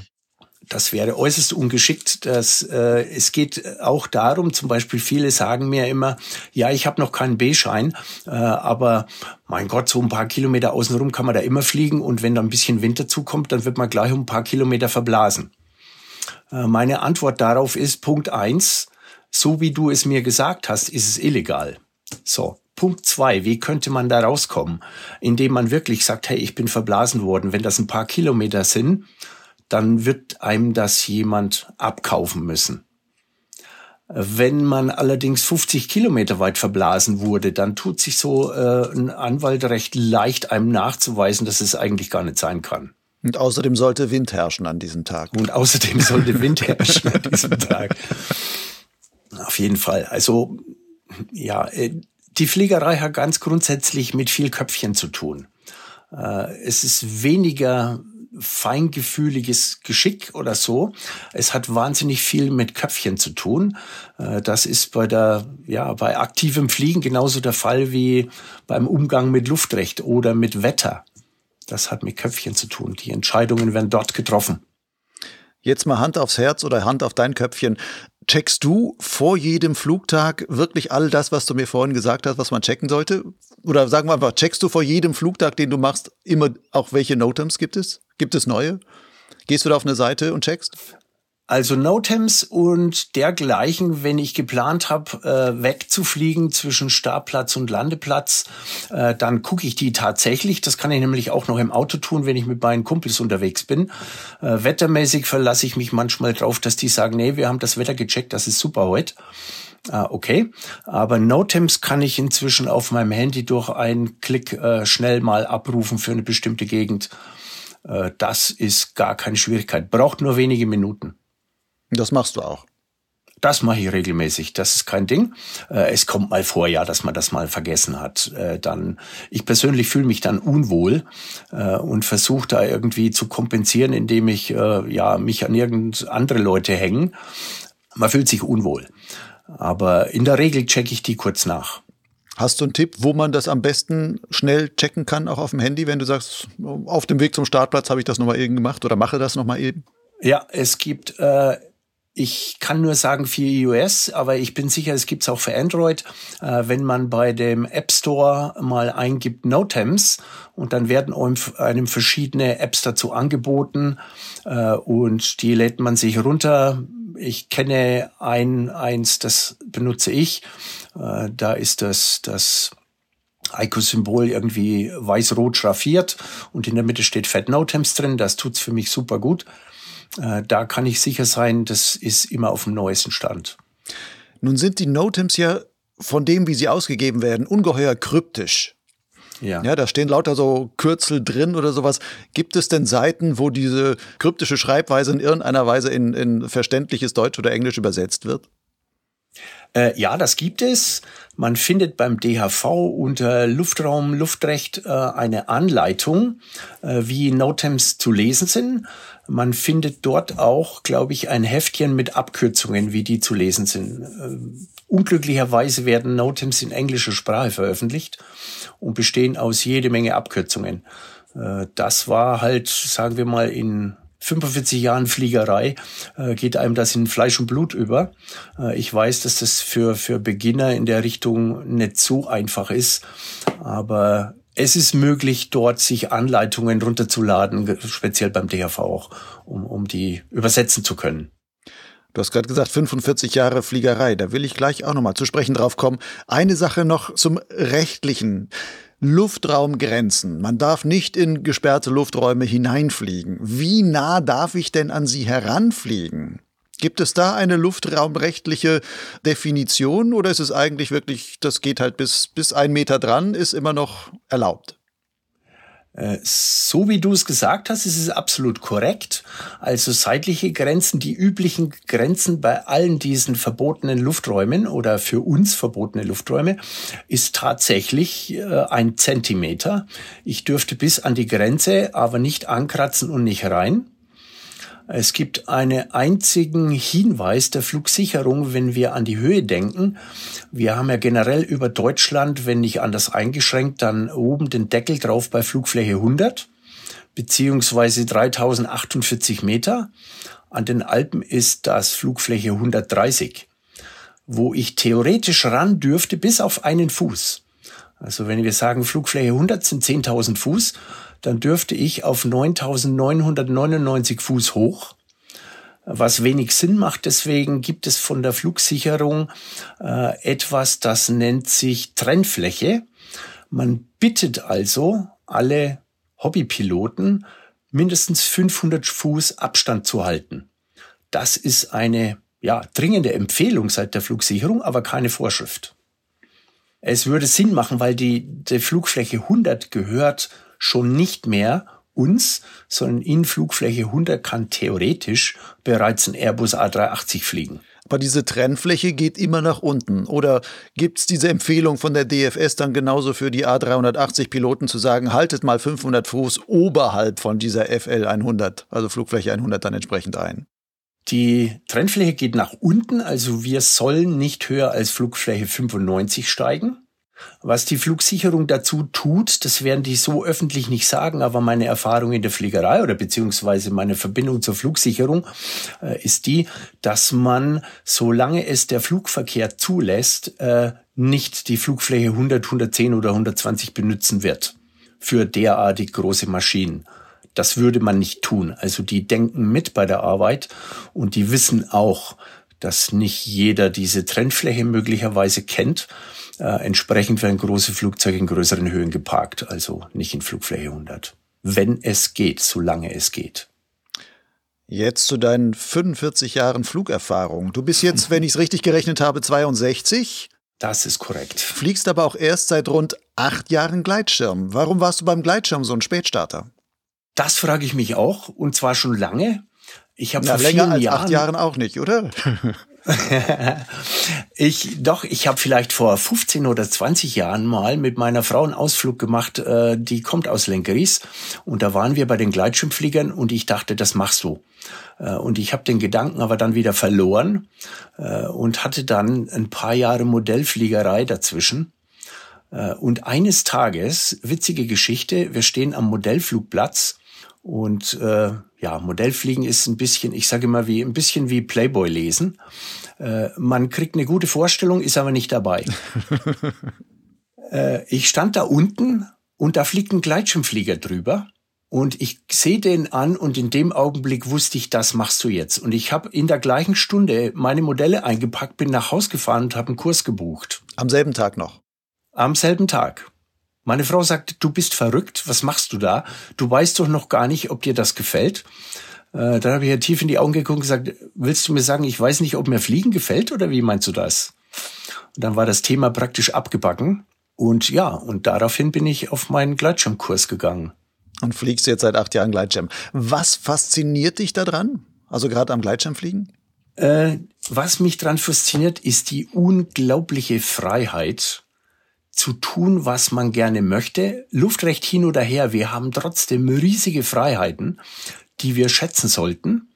A: Das wäre äußerst ungeschickt. Das, äh, es geht auch darum, zum Beispiel viele sagen mir immer, ja, ich habe noch keinen B-Schein, äh, aber mein Gott, so ein paar Kilometer außenrum kann man da immer fliegen und wenn da ein bisschen Wind dazukommt, dann wird man gleich um ein paar Kilometer verblasen. Äh, meine Antwort darauf ist Punkt eins: so wie du es mir gesagt hast, ist es illegal. So. Punkt zwei, wie könnte man da rauskommen? Indem man wirklich sagt, hey, ich bin verblasen worden. Wenn das ein paar Kilometer sind, dann wird einem das jemand abkaufen müssen. Wenn man allerdings 50 Kilometer weit verblasen wurde, dann tut sich so äh, ein Anwalt recht leicht, einem nachzuweisen, dass es eigentlich gar nicht sein kann.
B: Und außerdem sollte Wind herrschen an diesem Tag.
A: Und außerdem sollte Wind herrschen an diesem Tag. Auf jeden Fall. Also, ja, äh, die Fliegerei hat ganz grundsätzlich mit viel Köpfchen zu tun. Äh, es ist weniger feingefühliges Geschick oder so. Es hat wahnsinnig viel mit Köpfchen zu tun. Äh, das ist bei der, ja, bei aktivem Fliegen genauso der Fall wie beim Umgang mit Luftrecht oder mit Wetter. Das hat mit Köpfchen zu tun. Die Entscheidungen werden dort getroffen.
B: Jetzt mal Hand aufs Herz oder Hand auf dein Köpfchen. Checkst du vor jedem Flugtag wirklich all das, was du mir vorhin gesagt hast, was man checken sollte? Oder sagen wir einfach, checkst du vor jedem Flugtag, den du machst, immer auch welche Notems gibt es? Gibt es neue? Gehst du da auf eine Seite und checkst?
A: Also Notems und dergleichen, wenn ich geplant habe, äh, wegzufliegen zwischen Startplatz und Landeplatz, äh, dann gucke ich die tatsächlich. Das kann ich nämlich auch noch im Auto tun, wenn ich mit meinen Kumpels unterwegs bin. Äh, wettermäßig verlasse ich mich manchmal drauf, dass die sagen, nee, wir haben das Wetter gecheckt, das ist super heute. Ah, okay. Aber Notems kann ich inzwischen auf meinem Handy durch einen Klick äh, schnell mal abrufen für eine bestimmte Gegend. Äh, das ist gar keine Schwierigkeit. Braucht nur wenige Minuten.
B: Das machst du auch.
A: Das mache ich regelmäßig. Das ist kein Ding. Äh, es kommt mal vor, ja, dass man das mal vergessen hat. Äh, dann, ich persönlich fühle mich dann unwohl und versuche da irgendwie zu kompensieren, indem ich ja mich an irgend andere Leute hängen. Man fühlt sich unwohl. Aber in der Regel checke ich die kurz nach.
B: Hast du einen Tipp, wo man das am besten schnell checken kann, auch auf dem Handy, wenn du sagst, auf dem Weg zum Startplatz habe ich das nochmal eben gemacht oder mache das nochmal eben?
A: Ja, es gibt äh, ich kann nur sagen für iOS, aber ich bin sicher, es gibt's auch für Android. Äh, wenn man bei dem App Store mal eingibt Notems und dann werden einem verschiedene Apps dazu angeboten äh, und die lädt man sich runter. Ich kenne ein, eins, das benutze ich. Äh, da ist das, das Ico-Symbol irgendwie weiß-rot schraffiert und in der Mitte steht Fat Notems drin. Das tut's für mich super gut. Äh, da kann ich sicher sein, das ist immer auf dem neuesten Stand.
B: Nun sind die Notems ja von dem, wie sie ausgegeben werden, ungeheuer kryptisch. Ja. ja, da stehen lauter so Kürzel drin oder sowas. Gibt es denn Seiten, wo diese kryptische Schreibweise in irgendeiner Weise in, in verständliches Deutsch oder Englisch übersetzt wird?
A: Äh, ja, das gibt es. Man findet beim DHV unter Luftraum, Luftrecht äh, eine Anleitung, äh, wie Notems zu lesen sind. Man findet dort auch, glaube ich, ein Heftchen mit Abkürzungen, wie die zu lesen sind. Äh, unglücklicherweise werden Notems in englischer Sprache veröffentlicht und bestehen aus jede Menge Abkürzungen. Äh, das war halt, sagen wir mal, in 45 Jahren Fliegerei äh, geht einem das in Fleisch und Blut über. ich weiß, dass das für, für Beginner in der Richtung nicht so einfach ist, aber es ist möglich, dort sich Anleitungen runterzuladen, speziell beim DHV auch, um, um die übersetzen zu können.
B: Du hast gerade gesagt, 45 Jahre Fliegerei. Da will ich gleich auch nochmal zu sprechen drauf kommen. Eine Sache noch zum rechtlichen. Luftraumgrenzen. Man darf nicht in gesperrte Lufträume hineinfliegen. Wie nah darf ich denn an sie heranfliegen? Gibt es da eine luftraumrechtliche Definition oder ist es eigentlich wirklich, das geht halt bis, bis ein Meter dran, ist immer noch erlaubt?
A: Äh, so wie du es gesagt hast, ist es absolut korrekt. Also seitliche Grenzen, die üblichen Grenzen bei allen diesen verbotenen Lufträumen oder für uns verbotene Lufträume, ist tatsächlich äh, ein Zentimeter. Ich dürfte bis an die Grenze, aber nicht ankratzen und nicht rein. Es gibt einen einzigen Hinweis der Flugsicherung, wenn wir an die Höhe denken. Wir haben ja generell über Deutschland, wenn nicht anders eingeschränkt, dann oben den Deckel drauf bei Flugfläche 100 beziehungsweise 3048 Meter. An den Alpen ist das Flugfläche 130, wo ich theoretisch ran dürfte bis auf einen Fuß. Also wenn wir sagen Flugfläche 100 sind 10.000 Fuß, dann dürfte ich auf 9.999 Fuß hoch, was wenig Sinn macht. Deswegen gibt es von der Flugsicherung äh, etwas, das nennt sich Trennfläche. Man bittet also alle Hobbypiloten, mindestens 500 Fuß Abstand zu halten. Das ist eine ja, dringende Empfehlung seit der Flugsicherung, aber keine Vorschrift. Es würde Sinn machen, weil die, die Flugfläche 100 gehört schon nicht mehr uns, sondern in Flugfläche 100 kann theoretisch bereits ein Airbus A380 fliegen.
B: Aber diese Trennfläche geht immer nach unten. Oder gibt es diese Empfehlung von der DFS dann genauso für die A380-Piloten zu sagen, haltet mal 500 Fuß oberhalb von dieser FL 100, also Flugfläche 100 dann entsprechend ein?
A: Die Trennfläche geht nach unten, also wir sollen nicht höher als Flugfläche 95 steigen. Was die Flugsicherung dazu tut, das werden die so öffentlich nicht sagen, aber meine Erfahrung in der Fliegerei oder beziehungsweise meine Verbindung zur Flugsicherung äh, ist die, dass man, solange es der Flugverkehr zulässt, äh, nicht die Flugfläche 100, 110 oder 120 benutzen wird für derartig große Maschinen. Das würde man nicht tun. Also die denken mit bei der Arbeit und die wissen auch, dass nicht jeder diese Trennfläche möglicherweise kennt äh, entsprechend werden große Flugzeuge in größeren Höhen geparkt, also nicht in Flugfläche 100. Wenn es geht, solange es geht.
B: Jetzt zu deinen 45 Jahren Flugerfahrung. Du bist jetzt, wenn ich es richtig gerechnet habe, 62.
A: Das ist korrekt.
B: Fliegst aber auch erst seit rund acht Jahren Gleitschirm. Warum warst du beim Gleitschirm so ein Spätstarter?
A: Das frage ich mich auch und zwar schon lange. Ich habe
B: vor länger als Jahren, acht Jahren auch nicht, oder? [laughs] [laughs]
A: ich doch, ich habe vielleicht vor 15 oder 20 Jahren mal mit meiner Frau einen Ausflug gemacht, äh, die kommt aus Lenkeris und da waren wir bei den Gleitschirmfliegern und ich dachte, das machst du. Äh, und ich habe den Gedanken aber dann wieder verloren äh, und hatte dann ein paar Jahre Modellfliegerei dazwischen. Äh, und eines Tages, witzige Geschichte, wir stehen am Modellflugplatz und äh, ja, Modellfliegen ist ein bisschen, ich sage immer wie ein bisschen wie Playboy lesen. Äh, man kriegt eine gute Vorstellung, ist aber nicht dabei. [laughs] äh, ich stand da unten und da fliegt ein Gleitschirmflieger drüber. Und ich sehe den an und in dem Augenblick wusste ich, das machst du jetzt. Und ich habe in der gleichen Stunde meine Modelle eingepackt, bin nach Haus gefahren und habe einen Kurs gebucht.
B: Am selben Tag noch?
A: Am selben Tag. Meine Frau sagt, du bist verrückt, was machst du da? Du weißt doch noch gar nicht, ob dir das gefällt. Äh, dann habe ich ja tief in die Augen geguckt und gesagt, willst du mir sagen, ich weiß nicht, ob mir Fliegen gefällt oder wie meinst du das? Und dann war das Thema praktisch abgebacken. Und ja, und daraufhin bin ich auf meinen Gleitschirmkurs gegangen.
B: Und fliegst jetzt seit acht Jahren Gleitschirm. Was fasziniert dich daran? Also gerade am Gleitschirmfliegen?
A: Äh, was mich daran fasziniert, ist die unglaubliche Freiheit, zu tun, was man gerne möchte. Luftrecht hin oder her, wir haben trotzdem riesige Freiheiten, die wir schätzen sollten.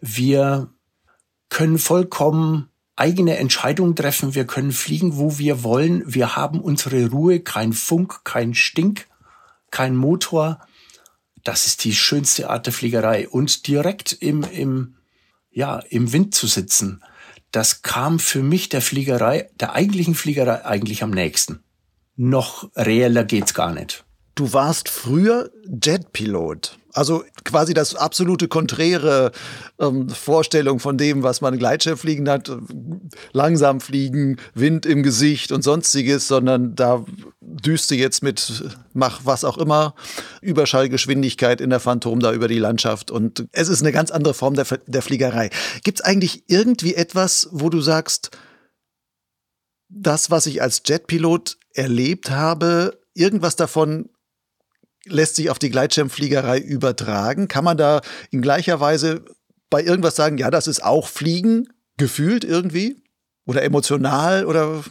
A: Wir können vollkommen eigene Entscheidungen treffen. Wir können fliegen, wo wir wollen. Wir haben unsere Ruhe, kein Funk, kein Stink, kein Motor. Das ist die schönste Art der Fliegerei. Und direkt im, im, ja, im Wind zu sitzen, das kam für mich der Fliegerei, der eigentlichen Fliegerei eigentlich am nächsten noch reeller geht's gar nicht.
B: Du warst früher Jetpilot. Also quasi das absolute konträre ähm, Vorstellung von dem, was man Gleitschirmfliegen hat. Langsam fliegen, Wind im Gesicht und sonstiges, sondern da düste jetzt mit mach was auch immer, Überschallgeschwindigkeit in der Phantom da über die Landschaft und es ist eine ganz andere Form der, der Fliegerei. Gibt es eigentlich irgendwie etwas, wo du sagst, das, was ich als Jetpilot erlebt habe, irgendwas davon lässt sich auf die Gleitschirmfliegerei übertragen? Kann man da in gleicher Weise bei irgendwas sagen, ja, das ist auch Fliegen, gefühlt irgendwie? Oder emotional oder?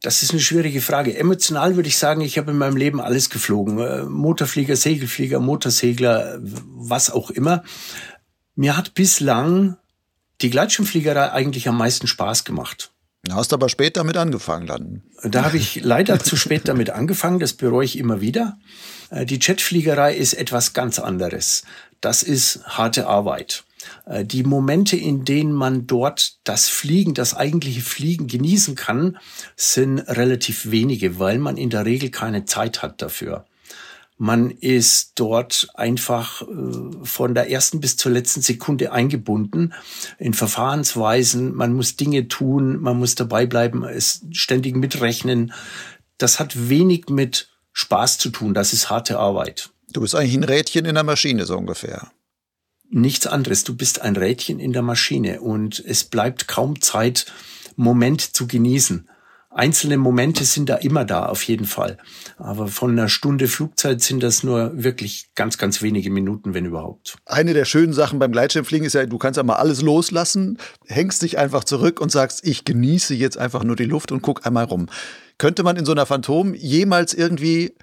A: Das ist eine schwierige Frage. Emotional würde ich sagen, ich habe in meinem Leben alles geflogen. Äh, Motorflieger, Segelflieger, Motorsegler, was auch immer. Mir hat bislang die Gleitschirmfliegerei eigentlich am meisten Spaß gemacht.
B: Du hast aber spät damit angefangen dann.
A: Da habe ich leider zu spät damit angefangen, das bereue ich immer wieder. Äh, die Jetfliegerei ist etwas ganz anderes. Das ist harte Arbeit. Äh, die Momente, in denen man dort das Fliegen, das eigentliche Fliegen genießen kann, sind relativ wenige, weil man in der Regel keine Zeit hat dafür. Man ist dort einfach äh, von der ersten bis zur letzten Sekunde eingebunden in Verfahrensweisen. Man muss Dinge tun, man muss dabei bleiben, es ständig mitrechnen. Das hat wenig mit Spaß zu tun. Das ist harte Arbeit.
B: Du bist eigentlich ein Rädchen in der Maschine, so ungefähr.
A: Nichts anderes. Du bist ein Rädchen in der Maschine und es bleibt kaum Zeit, Moment zu genießen. Einzelne Momente sind da immer da, auf jeden Fall. Aber von einer Stunde Flugzeit sind das nur wirklich ganz, ganz wenige Minuten, wenn überhaupt.
B: Eine der schönen Sachen beim Gleitschirmfliegen ist ja, du kannst ja mal alles loslassen, hängst dich einfach zurück und sagst, ich genieße jetzt einfach nur die Luft und guck einmal rum. Könnte man in so einer Phantom jemals irgendwie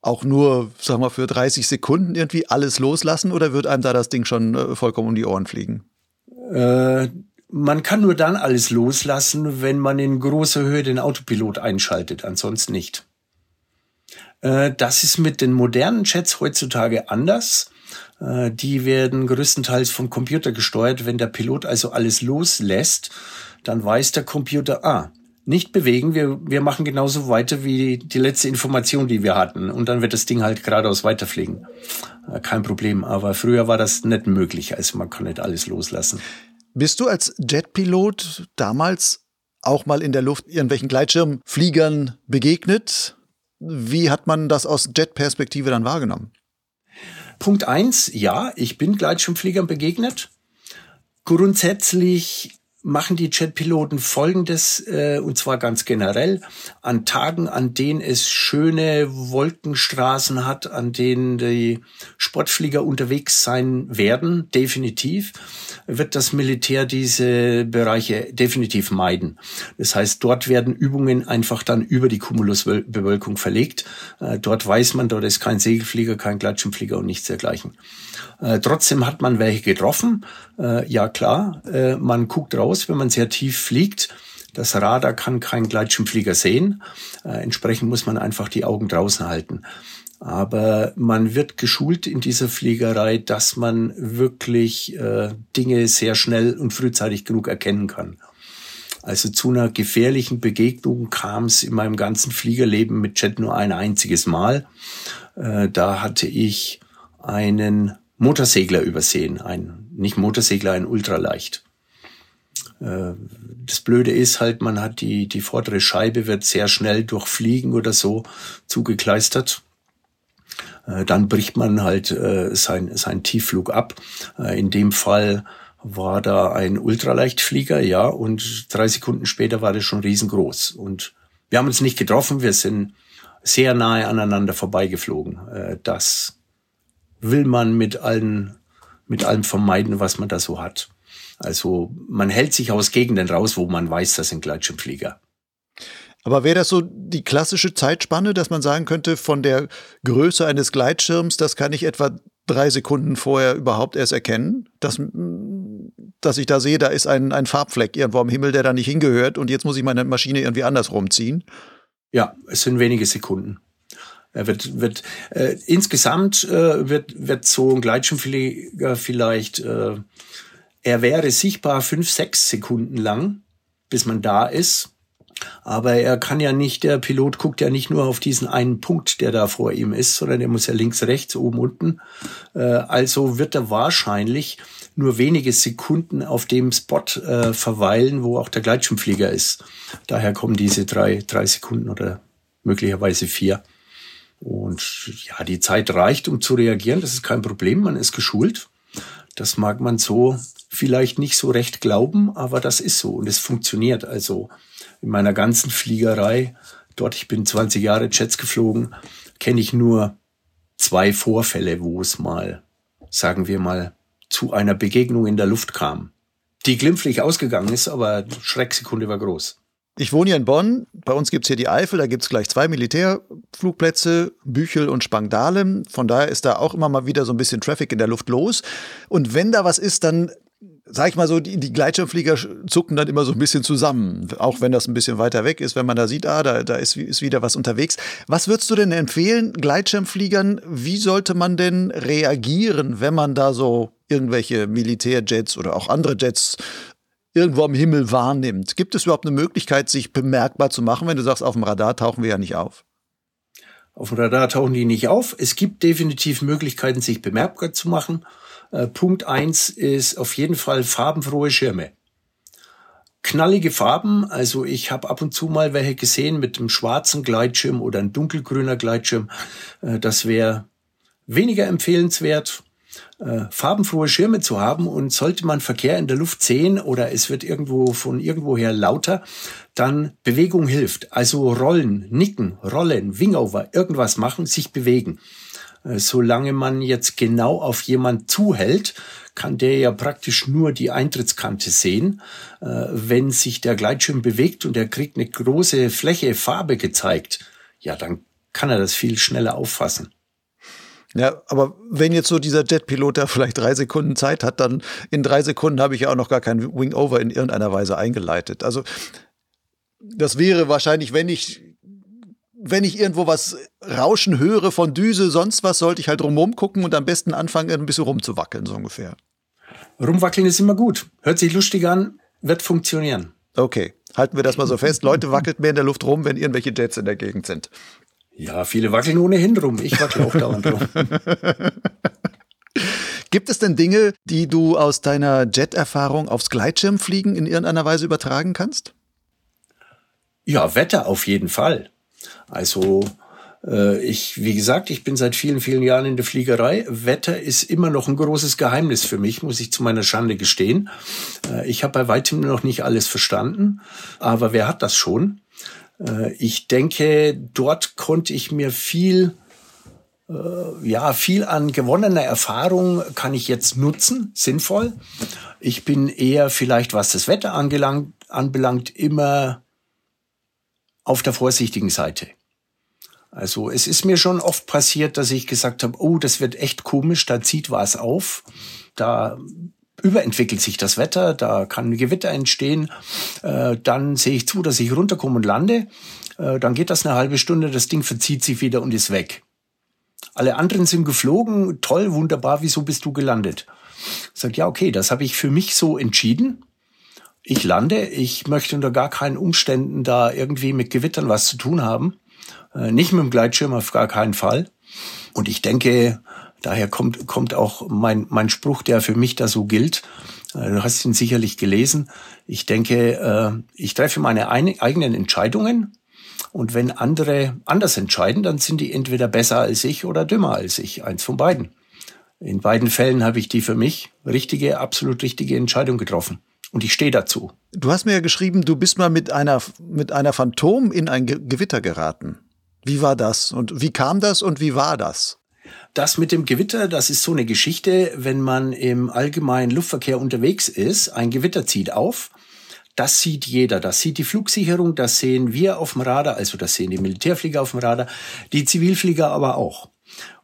B: auch nur, sag mal, für 30 Sekunden irgendwie alles loslassen oder wird einem da das Ding schon äh, vollkommen um die Ohren fliegen?
A: Äh, man kann nur dann alles loslassen, wenn man in großer Höhe den Autopilot einschaltet, ansonsten nicht. Äh, das ist mit den modernen Jets heutzutage anders. Äh, die werden größtenteils vom Computer gesteuert. Wenn der Pilot also alles loslässt, dann weiß der Computer, ah, nicht bewegen. Wir, wir machen genauso weiter wie die letzte Information, die wir hatten. Und dann wird das Ding halt geradeaus weiterfliegen. Äh, kein Problem. Aber früher war das nicht möglich. Also man kann nicht alles loslassen.
B: Bist du als Jetpilot damals auch mal in der Luft irgendwelchen Gleitschirmfliegern begegnet? Wie hat man das aus Jetperspektive dann wahrgenommen?
A: Punkt eins, ja, ich bin Gleitschirmfliegern begegnet. Grundsätzlich machen die Jetpiloten Folgendes, äh, und zwar ganz generell. An Tagen, an denen es schöne Wolkenstraßen hat, an denen die Sportflieger unterwegs sein werden, definitiv, wird das Militär diese Bereiche definitiv meiden. Das heißt, dort werden Übungen einfach dann über die Cumulusbewölkung verlegt. Äh, dort weiß man, dort ist kein Segelflieger, kein Gleitschirmflieger und nichts dergleichen. Äh, trotzdem hat man welche getroffen. Äh, ja klar, äh, man guckt raus, wenn man sehr tief fliegt. Das Radar kann keinen Gleitschirmflieger sehen. Äh, entsprechend muss man einfach die Augen draußen halten. Aber man wird geschult in dieser Fliegerei, dass man wirklich äh, Dinge sehr schnell und frühzeitig genug erkennen kann. Also zu einer gefährlichen Begegnung kam es in meinem ganzen Fliegerleben mit Jet nur ein einziges Mal. Äh, da hatte ich einen Motorsegler übersehen. Ein, nicht Motorsegler, ein Ultraleicht. Äh, das Blöde ist halt, man hat die, die vordere Scheibe wird sehr schnell durch Fliegen oder so zugekleistert. Äh, dann bricht man halt äh, sein, sein Tiefflug ab. In dem Fall war da ein Ultraleichtflieger, ja, und drei Sekunden später war das schon riesengroß. Und wir haben uns nicht getroffen, wir sind sehr nahe aneinander vorbeigeflogen. Das will man mit allen, mit allem vermeiden, was man da so hat. Also man hält sich aus Gegenden raus, wo man weiß, das sind Gleitschirmflieger.
B: Aber wäre das so die klassische Zeitspanne, dass man sagen könnte, von der Größe eines Gleitschirms, das kann ich etwa drei Sekunden vorher überhaupt erst erkennen, dass, dass ich da sehe, da ist ein, ein Farbfleck irgendwo am Himmel, der da nicht hingehört und jetzt muss ich meine Maschine irgendwie andersrum ziehen?
A: Ja, es sind wenige Sekunden. Er wird, wird äh, insgesamt äh, wird, wird so ein Gleitschirmflieger vielleicht, äh, er wäre sichtbar fünf, sechs Sekunden lang, bis man da ist. Aber er kann ja nicht, der Pilot guckt ja nicht nur auf diesen einen Punkt, der da vor ihm ist, sondern er muss ja links, rechts, oben, unten. Äh, also wird er wahrscheinlich nur wenige Sekunden auf dem Spot äh, verweilen, wo auch der Gleitschirmflieger ist. Daher kommen diese drei, drei Sekunden oder möglicherweise vier. Und ja, die Zeit reicht, um zu reagieren. Das ist kein Problem. Man ist geschult. Das mag man so vielleicht nicht so recht glauben, aber das ist so und es funktioniert. Also in meiner ganzen Fliegerei, dort ich bin 20 Jahre Jets geflogen, kenne ich nur zwei Vorfälle, wo es mal, sagen wir mal, zu einer Begegnung in der Luft kam. Die glimpflich ausgegangen ist, aber Schrecksekunde war groß.
B: Ich wohne hier in Bonn. Bei uns gibt's hier die Eifel. Da gibt's gleich zwei Militärflugplätze, Büchel und Spangdahlem. Von daher ist da auch immer mal wieder so ein bisschen Traffic in der Luft los. Und wenn da was ist, dann sag ich mal so, die, die Gleitschirmflieger zucken dann immer so ein bisschen zusammen. Auch wenn das ein bisschen weiter weg ist, wenn man da sieht, ah, da, da ist, ist wieder was unterwegs. Was würdest du denn empfehlen, Gleitschirmfliegern? Wie sollte man denn reagieren, wenn man da so irgendwelche Militärjets oder auch andere Jets irgendwo am Himmel wahrnimmt? Gibt es überhaupt eine Möglichkeit, sich bemerkbar zu machen, wenn du sagst, auf dem Radar tauchen wir ja nicht auf?
A: Auf dem Radar tauchen die nicht auf. Es gibt definitiv Möglichkeiten, sich bemerkbar zu machen. Äh, Punkt eins ist auf jeden Fall farbenfrohe Schirme. Knallige Farben, also ich habe ab und zu mal welche gesehen mit einem schwarzen Gleitschirm oder ein dunkelgrüner Gleitschirm. Äh, das wäre weniger empfehlenswert äh, farbenfrohe Schirme zu haben und sollte man Verkehr in der Luft sehen oder es wird irgendwo von irgendwoher lauter, dann Bewegung hilft. Also rollen, nicken, rollen, Wingover, irgendwas machen, sich bewegen. Äh, solange man jetzt genau auf jemand zuhält, kann der ja praktisch nur die Eintrittskante sehen. Äh, wenn sich der Gleitschirm bewegt und er kriegt eine große Fläche Farbe gezeigt, ja, dann kann er das viel schneller auffassen.
B: Ja, aber wenn jetzt so dieser Jetpilot da vielleicht drei Sekunden Zeit hat, dann in drei Sekunden habe ich ja auch noch gar kein Wingover in irgendeiner Weise eingeleitet. Also das wäre wahrscheinlich, wenn ich wenn ich irgendwo was rauschen höre von Düse, sonst was, sollte ich halt drumherum gucken und am besten anfangen, ein bisschen rumzuwackeln, so ungefähr.
A: Rumwackeln ist immer gut. Hört sich lustig an, wird funktionieren.
B: Okay, halten wir das mal so fest. Leute, wackelt mehr in der Luft rum, wenn irgendwelche Jets in der Gegend sind.
A: Ja, viele wackeln ohnehin rum. Ich wackel auch dauernd rum. [laughs]
B: Gibt es denn Dinge, die du aus deiner Jet-Erfahrung aufs Gleitschirmfliegen in irgendeiner Weise übertragen kannst?
A: Ja, Wetter auf jeden Fall. Also äh, ich, wie gesagt, ich bin seit vielen, vielen Jahren in der Fliegerei. Wetter ist immer noch ein großes Geheimnis für mich, muss ich zu meiner Schande gestehen. Äh, ich habe bei weitem noch nicht alles verstanden, aber wer hat das schon? Äh, ich denke, dort konnte ich mir viel ja, viel an gewonnener Erfahrung kann ich jetzt nutzen, sinnvoll. Ich bin eher vielleicht, was das Wetter angelangt, anbelangt, immer auf der vorsichtigen Seite. Also es ist mir schon oft passiert, dass ich gesagt habe, oh, das wird echt komisch, da zieht was auf, da überentwickelt sich das Wetter, da kann Gewitter entstehen, äh, dann sehe ich zu, dass ich runterkomme und lande, äh, dann geht das eine halbe Stunde, das Ding verzieht sich wieder und ist weg. Alle anderen sind geflogen, toll, wunderbar, wieso bist du gelandet? Sagt ja, okay, das habe ich für mich so entschieden. Ich lande, ich möchte unter gar keinen Umständen da irgendwie mit Gewittern was zu tun haben. Äh, nicht mit dem Gleitschirm auf gar keinen Fall. Und ich denke, daher kommt, kommt auch mein, mein Spruch, der für mich da so gilt. Äh, du hast ihn sicherlich gelesen. Ich denke, äh, ich treffe meine eigenen Entscheidungen. Und wenn andere anders entscheiden, dann sind die entweder besser als ich oder dümmer als ich. Eins von beiden. In beiden Fällen habe ich die für mich richtige, absolut richtige Entscheidung getroffen. Und ich stehe dazu.
B: Du hast mir ja geschrieben, du bist mal mit einer, mit einer Phantom in ein Gewitter geraten. Wie war das und wie kam das und wie war das?
A: Das mit dem Gewitter, das ist so eine Geschichte, wenn man im allgemeinen Luftverkehr unterwegs ist, ein Gewitter zieht auf. Das sieht jeder. Das sieht die Flugsicherung, das sehen wir auf dem Radar, also das sehen die Militärflieger auf dem Radar, die Zivilflieger aber auch.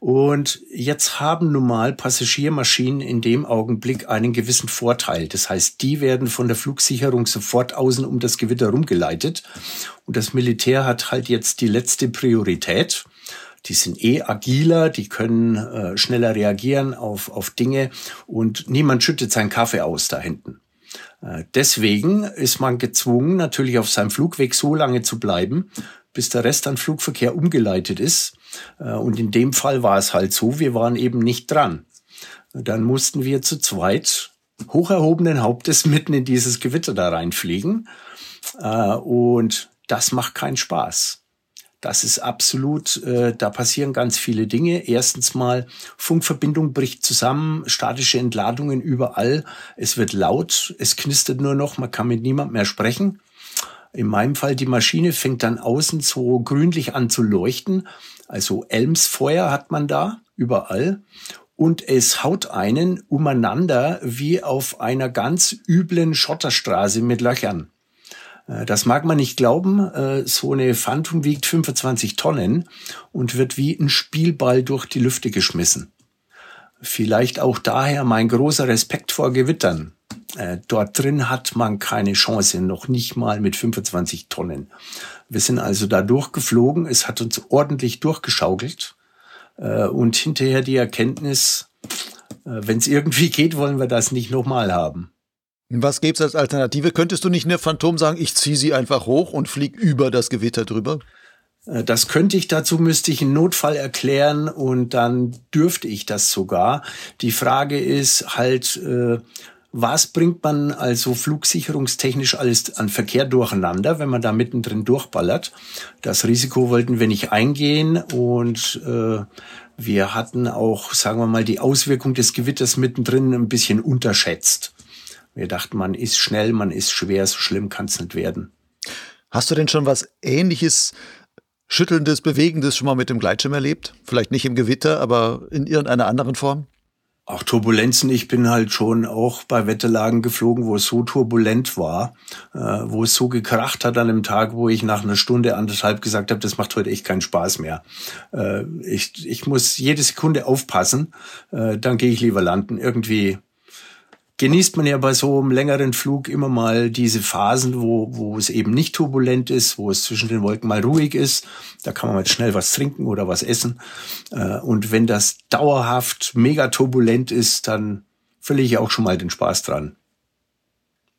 A: Und jetzt haben nun mal Passagiermaschinen in dem Augenblick einen gewissen Vorteil. Das heißt, die werden von der Flugsicherung sofort außen um das Gewitter rumgeleitet. Und das Militär hat halt jetzt die letzte Priorität. Die sind eh agiler, die können äh, schneller reagieren auf, auf Dinge und niemand schüttet seinen Kaffee aus da hinten. Äh, deswegen ist man gezwungen, natürlich auf seinem Flugweg so lange zu bleiben, bis der Rest an Flugverkehr umgeleitet ist. Äh, und in dem Fall war es halt so, wir waren eben nicht dran. Dann mussten wir zu zweit hoch erhobenen Hauptes mitten in dieses Gewitter da reinfliegen. Äh, und das macht keinen Spaß. Das ist absolut, äh, da passieren ganz viele Dinge. Erstens mal, Funkverbindung bricht zusammen, statische Entladungen überall. Es wird laut, es knistert nur noch, man kann mit niemand mehr sprechen. In meinem Fall, die Maschine fängt dann außen so grünlich an zu leuchten. Also Elmsfeuer hat man da überall. Und es haut einen umeinander wie auf einer ganz üblen Schotterstraße mit Löchern. Äh, das mag man nicht glauben. Äh, so eine Phantom wiegt 25 Tonnen und wird wie ein Spielball durch die Lüfte geschmissen. Vielleicht auch daher mein großer Respekt vor Gewittern. Äh, dort drin hat man keine Chance, noch nicht mal mit 25 Tonnen. Wir sind also da durchgeflogen, es hat uns ordentlich durchgeschaukelt und hinterher die Erkenntnis, wenn es irgendwie [laughs] geht, wollen wir das nicht nochmal haben.
B: Was gäbe es als Alternative? Könntest du nicht eine Phantom sagen, ich ziehe sie einfach hoch und fliege über das Gewitter drüber?
A: Äh, das könnte ich, dazu müsste ich einen Notfall erklären und dann dürfte ich das sogar. Die Frage ist halt, äh, was bringt man also flugsicherungstechnisch alles an Verkehr durcheinander, wenn man da mittendrin durchballert? Das Risiko wollten wir nicht eingehen und äh, wir hatten auch, sagen wir mal, die Auswirkung des Gewitters mittendrin ein bisschen unterschätzt. Wir dachten, man ist schnell, man ist schwer, so schlimm kann es nicht werden.
B: Hast du denn schon was Ähnliches, Schüttelndes, Bewegendes schon mal mit dem Gleitschirm erlebt? Vielleicht nicht im Gewitter, aber in irgendeiner anderen Form?
A: Auch Turbulenzen. Ich bin halt schon auch bei Wetterlagen geflogen, wo es so turbulent war, äh, wo es so gekracht hat an dem Tag, wo ich nach einer Stunde, anderthalb gesagt habe, das macht heute echt keinen Spaß mehr. Äh, ich, ich muss jede Sekunde aufpassen, äh, dann gehe ich lieber landen. Irgendwie genießt man ja bei so einem längeren Flug immer mal diese Phasen, wo, wo es eben nicht turbulent ist, wo es zwischen den Wolken mal ruhig ist. Da kann man mal schnell was trinken oder was essen. Äh, und wenn das dauerhaft mega turbulent ist, dann verliere ich auch schon mal den Spaß dran.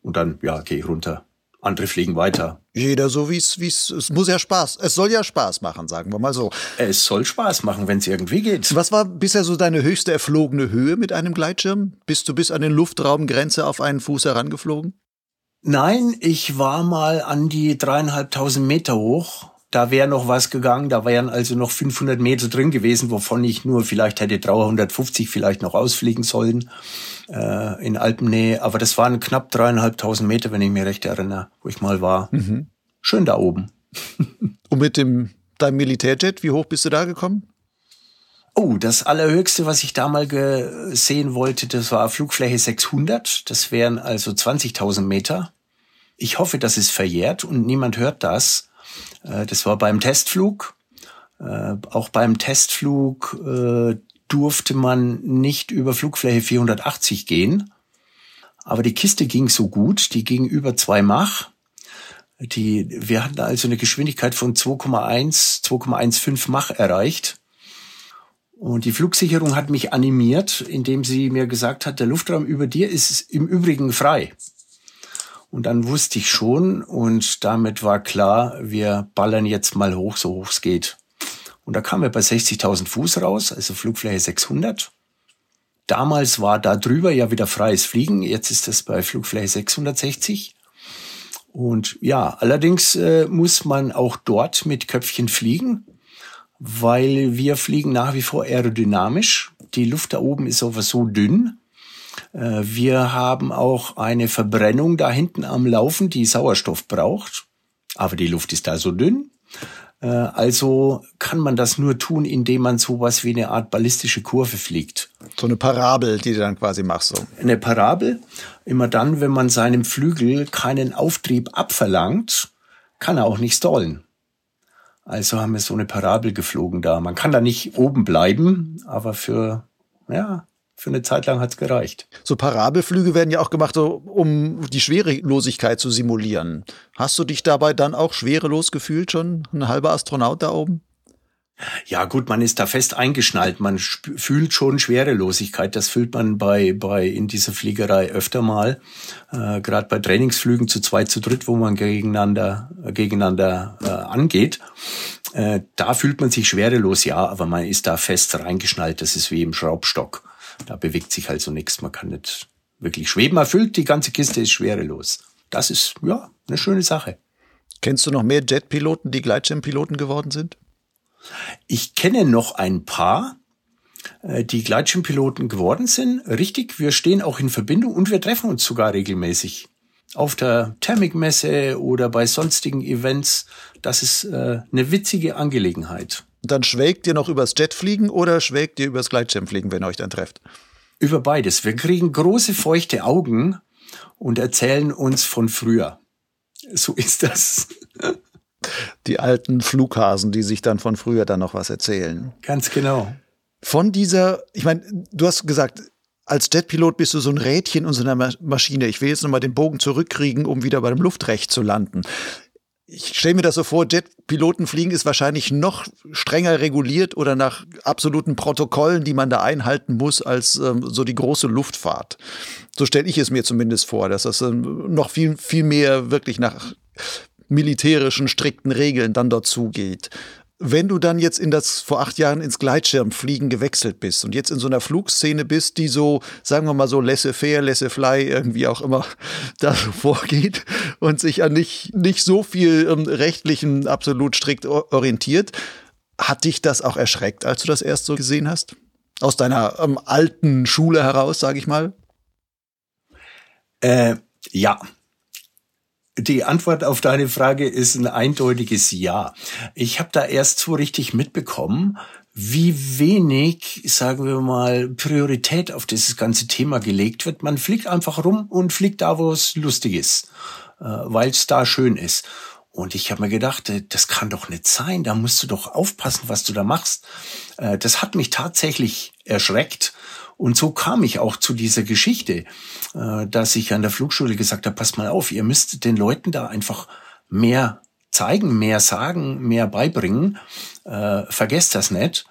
A: Und dann, ja, gehe ich runter andere fliegen weiter.
B: Jeder so wie es, wie es, es muss ja Spaß, es soll ja Spaß machen, sagen wir mal so.
A: Es soll Spaß machen, wenn es irgendwie geht.
B: Was war bisher so deine höchste erflogene Höhe mit einem Gleitschirm? Bist du bis an den Luftraumgrenze auf einen Fuß herangeflogen?
A: Nein, ich war mal an die dreieinhalbtausend Meter hoch da wäre noch was gegangen, da wären also noch 500 Meter drin gewesen, wovon ich nur vielleicht hätte 350 vielleicht noch ausfliegen sollen äh, in Alpennähe. Aber das waren knapp dreieinhalbtausend Meter, wenn ich mich recht erinnere, wo ich mal war. Mhm. Schön da oben.
B: Und mit dem deinem Militärjet, wie hoch bist du da gekommen?
A: Oh, das allerhöchste, was ich da mal gesehen wollte, das war Flugfläche 600. Das wären also 20.000 Meter. Ich hoffe, das ist verjährt und niemand hört das. Äh, das war beim Testflug. Äh, auch beim Testflug äh, durfte man nicht über Flugfläche 480 gehen. Aber die Kiste ging so gut, die ging über zwei Mach. Die, wir hatten also eine Geschwindigkeit von 2,1, 2,15 Mach erreicht. Und die Flugsicherung hat mich animiert, indem sie mir gesagt hat, der Luftraum über dir ist im Übrigen frei. Und dann wusste ich schon und damit war klar, wir ballern jetzt mal hoch, so hoch es geht. Und da kamen wir bei 60.000 Fuß raus, also Flugfläche 600. Damals war da drüber ja wieder freies Fliegen, jetzt ist das bei Flugfläche 660. Und ja, allerdings äh, muss man auch dort mit Köpfchen fliegen, weil wir fliegen nach wie vor aerodynamisch. Die Luft da oben ist aber so dünn, äh, wir haben auch eine Verbrennung da hinten am Laufen, die Sauerstoff braucht. Aber die Luft ist da so dünn. Äh, also kann man das nur tun, indem man sowas wie eine Art ballistische Kurve fliegt.
B: So eine Parabel, die du dann quasi machst. So.
A: Eine Parabel. Immer dann, wenn man seinem Flügel keinen Auftrieb abverlangt, kann er auch nicht stallen. Also haben wir so eine Parabel geflogen da. Man kann da nicht oben bleiben, aber für, ja, für eine Zeit lang hat es gereicht.
B: So Parabelflüge werden ja auch gemacht, um die Schwerelosigkeit zu simulieren. Hast du dich dabei dann auch schwerelos gefühlt, schon ein halber Astronaut da oben?
A: Ja, gut, man ist da fest eingeschnallt. Man fühlt schon Schwerelosigkeit. Das fühlt man bei, bei in dieser Fliegerei öfter mal. Äh, Gerade bei Trainingsflügen zu zweit, zu dritt, wo man gegeneinander, äh, gegeneinander äh, angeht. Äh, da fühlt man sich schwerelos, ja, aber man ist da fest reingeschnallt. Das ist wie im Schraubstock. Da bewegt sich also nichts. Man kann nicht wirklich schweben. Erfüllt, die ganze Kiste ist schwerelos. Das ist, ja, eine schöne Sache.
B: Kennst du noch mehr Jetpiloten, die Gleitschirmpiloten geworden sind?
A: Ich kenne noch ein paar, äh, die Gleitschirmpiloten geworden sind. Richtig, wir stehen auch in Verbindung und wir treffen uns sogar regelmäßig. Auf der Thermikmesse oder bei sonstigen Events. Das ist äh, eine witzige Angelegenheit.
B: Dann schwelgt ihr noch übers Jetfliegen oder schwelgt ihr übers Gleitschirmfliegen, wenn ihr euch dann trefft?
A: Über beides. Wir kriegen große feuchte Augen und erzählen uns von früher. So ist das. [laughs]
B: die alten Flughasen, die sich dann von früher dann noch was erzählen.
A: Ganz genau.
B: Von dieser, ich meine, du hast gesagt, als Jetpilot bist du so ein Rädchen in so einer Maschine. Ich will jetzt nochmal den Bogen zurückkriegen, um wieder bei dem Luftrecht zu landen. Ich stelle mir das so vor, Jetpiloten fliegen ist wahrscheinlich noch strenger reguliert oder nach absoluten Protokollen, die man da einhalten muss, als ähm, so die große Luftfahrt. So stelle ich es mir zumindest vor, dass das ähm, noch viel, viel mehr wirklich nach militärischen, strikten Regeln dann dort zugeht. Wenn du dann jetzt in das vor acht Jahren ins Gleitschirmfliegen gewechselt bist und jetzt in so einer Flugszene bist, die so, sagen wir mal so laissez-faire, laissez-fly, irgendwie auch immer [laughs] da vorgeht und sich an nicht, nicht so viel ähm, rechtlichen absolut strikt orientiert, hat dich das auch erschreckt, als du das erst so gesehen hast? Aus deiner ähm, alten Schule heraus, sage ich mal?
A: Äh, ja, die Antwort auf deine Frage ist ein eindeutiges Ja. Ich habe da erst so richtig mitbekommen, wie wenig, sagen wir mal, Priorität auf dieses ganze Thema gelegt wird. Man fliegt einfach rum und fliegt da, wo es lustig ist, äh, weil es da schön ist. Und ich habe mir gedacht, äh, das kann doch nicht sein, da musst du doch aufpassen, was du da machst. Äh, das hat mich tatsächlich erschreckt. Und so kam ich auch zu dieser Geschichte, äh, dass ich an der Flugschule gesagt habe, passt mal auf, ihr müsst den Leuten da einfach mehr zeigen, mehr sagen, mehr beibringen. Äh, vergesst das nicht.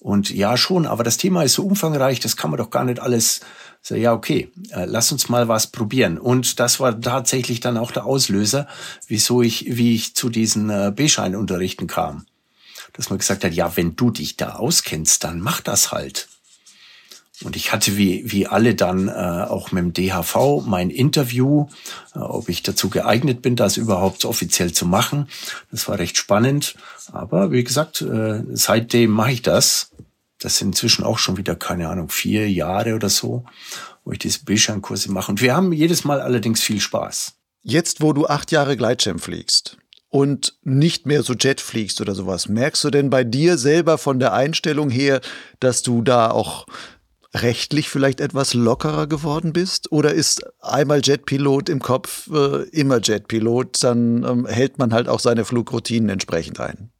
A: Und ja, schon, aber das Thema ist so umfangreich, das kann man doch gar nicht alles. So, ja, okay, äh, lass uns mal was probieren. Und das war tatsächlich dann auch der Auslöser, wieso ich, wie ich zu diesen äh, B-Schein-Unterrichten kam. Dass man gesagt hat, ja, wenn du dich da auskennst, dann mach das halt. Und ich hatte wie, wie alle dann äh, auch mit dem DHV mein Interview, äh, ob ich dazu geeignet bin, das überhaupt offiziell zu machen. Das war recht spannend. Aber wie gesagt, äh, seitdem mache ich das. Das sind inzwischen auch schon wieder, keine Ahnung, vier Jahre oder so, wo ich diese Bildschirmkurse mache. Und wir haben jedes Mal allerdings viel Spaß.
B: Jetzt, wo du acht Jahre Gleitschirm fliegst, und nicht mehr so Jet fliegst oder sowas. Merkst du denn bei dir selber von der Einstellung her, dass du da auch rechtlich vielleicht etwas lockerer geworden bist? Oder ist einmal Jetpilot im Kopf äh, immer Jetpilot? Dann ähm, hält man halt auch seine Flugroutinen entsprechend ein.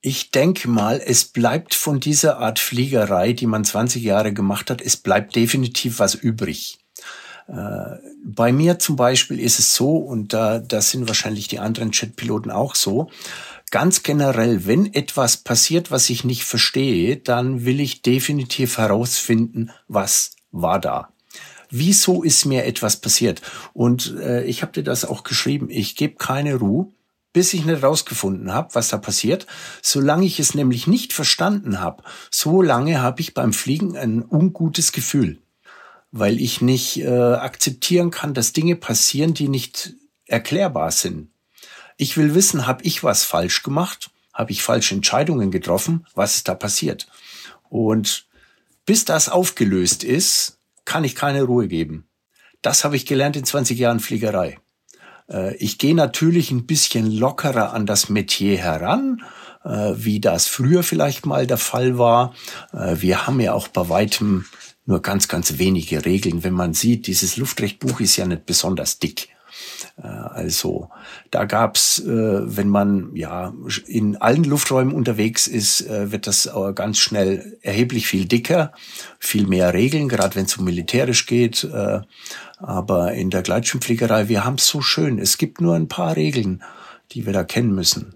A: Ich denke mal, es bleibt von dieser Art Fliegerei, die man 20 Jahre gemacht hat, es bleibt definitiv was übrig. Äh, bei mir zum Beispiel ist es so, und da, da sind wahrscheinlich die anderen Jetpiloten auch so, ganz generell, wenn etwas passiert, was ich nicht verstehe, dann will ich definitiv herausfinden, was war da. Wieso ist mir etwas passiert? Und äh, ich habe dir das auch geschrieben. Ich gebe keine Ruhe, bis ich nicht rausgefunden habe, was da passiert. Solange ich es nämlich nicht verstanden habe, so lange habe ich beim Fliegen ein ungutes Gefühl, weil ich nicht äh, akzeptieren kann, dass Dinge passieren, die nicht erklärbar sind. Ich will wissen, habe ich was falsch gemacht? Habe ich falsche Entscheidungen getroffen? Was ist da passiert? Und bis das aufgelöst ist, kann ich keine Ruhe geben. Das habe ich gelernt in 20 Jahren Fliegerei. Äh, ich gehe natürlich ein bisschen lockerer an das Metier heran, äh, wie das früher vielleicht mal der Fall war. Äh, wir haben ja auch bei weitem nur ganz, ganz wenige Regeln. Wenn man sieht, dieses Luftrechtbuch ist ja nicht besonders dick. Äh, also da gab's, äh, wenn man ja in allen Lufträumen unterwegs ist, äh, wird das ganz schnell erheblich viel dicker, viel mehr Regeln, gerade wenn es um militärisch geht. Aber in der Gleitschirmfliegerei, wir haben es so schön. Es gibt nur ein paar Regeln, die wir da kennen müssen.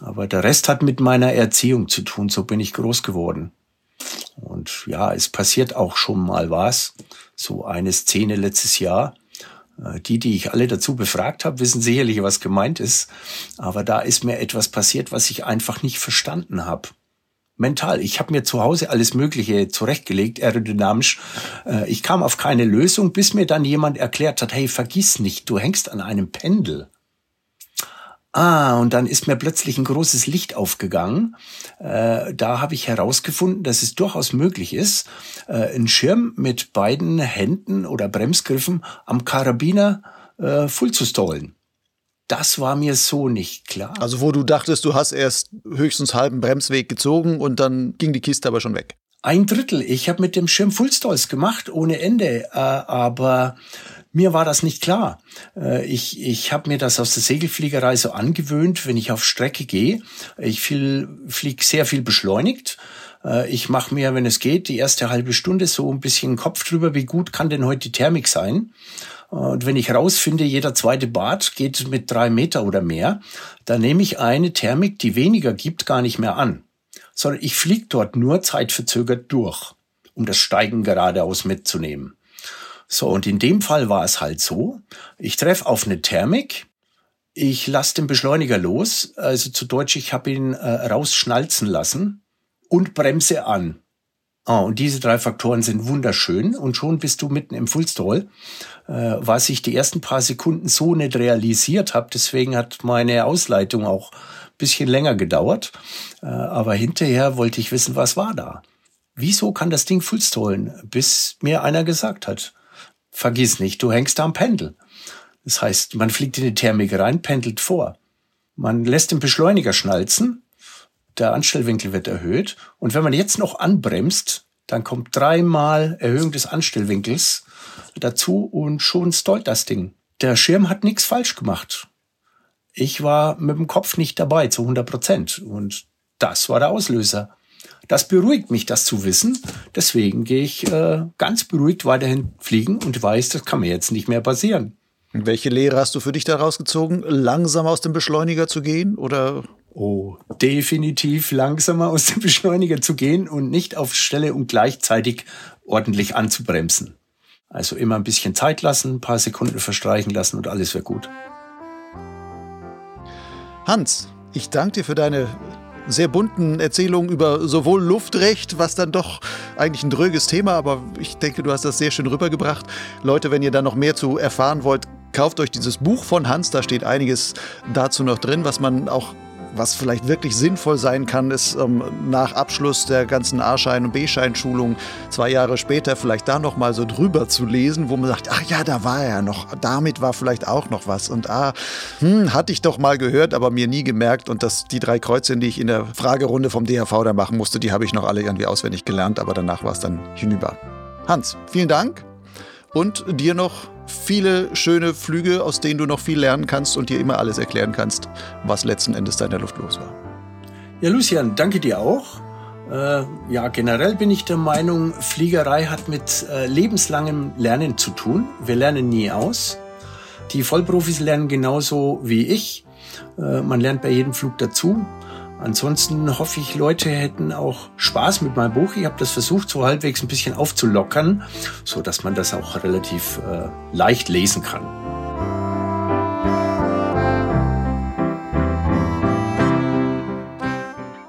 A: Aber der Rest hat mit meiner Erziehung zu tun. So bin ich groß geworden. Und ja, es passiert auch schon mal was. So eine Szene letztes Jahr. Äh, die, die ich alle dazu befragt habe, wissen sicherlich, was gemeint ist. Aber da ist mir etwas passiert, was ich einfach nicht verstanden habe. Mental. Ich habe mir zu Hause alles Mögliche zurechtgelegt, aerodynamisch. Äh, ich kam auf keine Lösung, bis mir dann jemand erklärt hat, hey, vergiss nicht, du hängst an einem Pendel. Ah, und dann ist mir plötzlich ein großes Licht aufgegangen. Äh, da habe ich herausgefunden, dass es durchaus möglich ist, äh, einen Schirm mit beiden Händen oder Bremsgriffen am Karabiner äh, full zu stollen. Das war mir so nicht klar.
B: Also wo du dachtest, du hast erst höchstens halben Bremsweg gezogen und dann ging die Kiste aber schon weg.
A: Ein Drittel. Ich habe mit dem Schirm Fullstalls gemacht, ohne Ende. Äh, aber mir war das nicht klar. Äh, ich, ich habe mir das aus der Segelfliegerei so angewöhnt, wenn ich auf Strecke gehe. Ich fliege sehr viel beschleunigt. Äh, ich mache mir, wenn es geht, die erste halbe Stunde so ein bisschen Kopf drüber, wie gut kann denn heute die Thermik sein. Und wenn ich rausfinde, jeder zweite Bad geht mit drei Meter oder mehr, dann nehme ich eine Thermik, die weniger gibt, gar nicht mehr an. Sondern ich fliege dort nur zeitverzögert durch, um das Steigen geradeaus mitzunehmen. So, und in dem Fall war es halt so, ich treffe auf eine Thermik, ich lasse den Beschleuniger los, also zu Deutsch, ich habe ihn äh, rausschnalzen lassen und bremse an. Ah, und diese drei Faktoren sind wunderschön und schon bist du mitten im Fullstall, äh, was ich die ersten paar Sekunden so nicht realisiert habe. Deswegen hat meine Ausleitung auch bisschen länger gedauert. Äh, aber hinterher wollte ich wissen, was war da? Wieso kann das Ding Fullstallen? Bis mir einer gesagt hat, vergiss nicht, du hängst am Pendel. Das heißt, man fliegt in die Thermik rein, pendelt vor. Man lässt den Beschleuniger schnalzen, der Anstellwinkel wird erhöht und wenn man jetzt noch anbremst, dann kommt dreimal Erhöhung des Anstellwinkels dazu und schon stallt das Ding. Der Schirm hat nichts falsch gemacht. Ich war mit dem Kopf nicht dabei zu 100 Prozent und das war der Auslöser. Das beruhigt mich, das zu wissen. Deswegen gehe ich äh, ganz beruhigt weiterhin fliegen und weiß, das kann mir jetzt nicht mehr passieren.
B: Welche Lehre hast du für dich daraus gezogen? Langsam aus dem Beschleuniger zu gehen oder?
A: Oh, definitiv langsamer aus dem Beschleuniger zu gehen und nicht auf Stelle und gleichzeitig ordentlich anzubremsen. Also immer ein bisschen Zeit lassen, ein paar Sekunden verstreichen lassen und alles wäre gut.
B: Hans, ich danke dir für deine sehr bunten Erzählungen über sowohl Luftrecht, was dann doch eigentlich ein dröges Thema, aber ich denke, du hast das sehr schön rübergebracht. Leute, wenn ihr da noch mehr zu erfahren wollt, kauft euch dieses Buch von Hans, da steht einiges dazu noch drin, was man auch was vielleicht wirklich sinnvoll sein kann, ist ähm, nach Abschluss der ganzen A-Schein- und B-Schein-Schulung zwei Jahre später vielleicht da noch mal so drüber zu lesen, wo man sagt, ach ja, da war er noch, damit war vielleicht auch noch was. Und ah, hm, hatte ich doch mal gehört, aber mir nie gemerkt. Und dass die drei Kreuzchen, die ich in der Fragerunde vom DHV da machen musste, die habe ich noch alle irgendwie auswendig gelernt, aber danach war es dann hinüber. Hans, vielen Dank und dir noch viele schöne Flüge, aus denen du noch viel lernen kannst und dir immer alles erklären kannst, was letzten Endes da in der Luft los war.
A: Ja, Lucian, danke dir auch. Äh, ja, generell bin ich der Meinung, Fliegerei hat mit äh, lebenslangem Lernen zu tun. Wir lernen nie aus. Die Vollprofis lernen genauso wie ich. Äh, man lernt bei jedem Flug dazu. Ansonsten hoffe ich, Leute hätten auch Spaß mit meinem Buch. Ich habe das versucht, so halbwegs ein bisschen aufzulockern, so dass man das auch relativ äh, leicht lesen kann.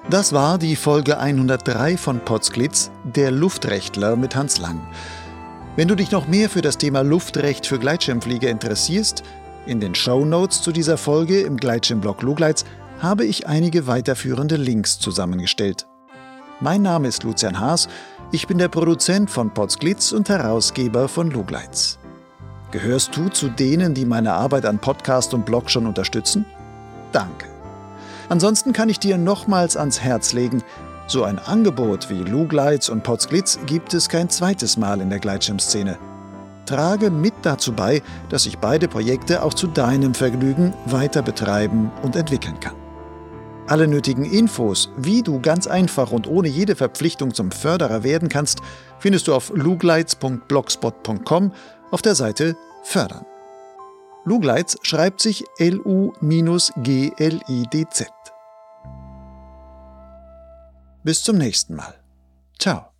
B: Das war die Folge 103 von Potsglitz, der Luftrechtler mit Hans Lang. Wenn du dich noch mehr für das Thema Luftrecht für Gleitschirmflieger interessierst, in den Show Notes zu dieser Folge im Gleitschirmblog Lugleits habe ich einige weiterführende Links zusammengestellt. Mein Name ist Lucian Haas, ich bin der Produzent von Potsglitz und Herausgeber von Lugleitz. Gehörst du zu denen, die meine Arbeit an Podcast und Blog schon unterstützen? Danke. Ansonsten kann ich dir nochmals ans Herz legen, so ein Angebot wie Lugleitz und Potsglitz gibt es kein zweites Mal in der Gleitschirmszene. Trage mit dazu bei, dass ich beide Projekte auch zu deinem Vergnügen weiter betreiben und entwickeln kann. Alle nötigen Infos, wie du ganz einfach und ohne jede Verpflichtung zum Förderer werden kannst, findest du auf lugleitz.blogspot.com auf der Seite Fördern. Lugleitz schreibt sich L-U-G-L-I-D-Z. Bis zum nächsten Mal. Ciao.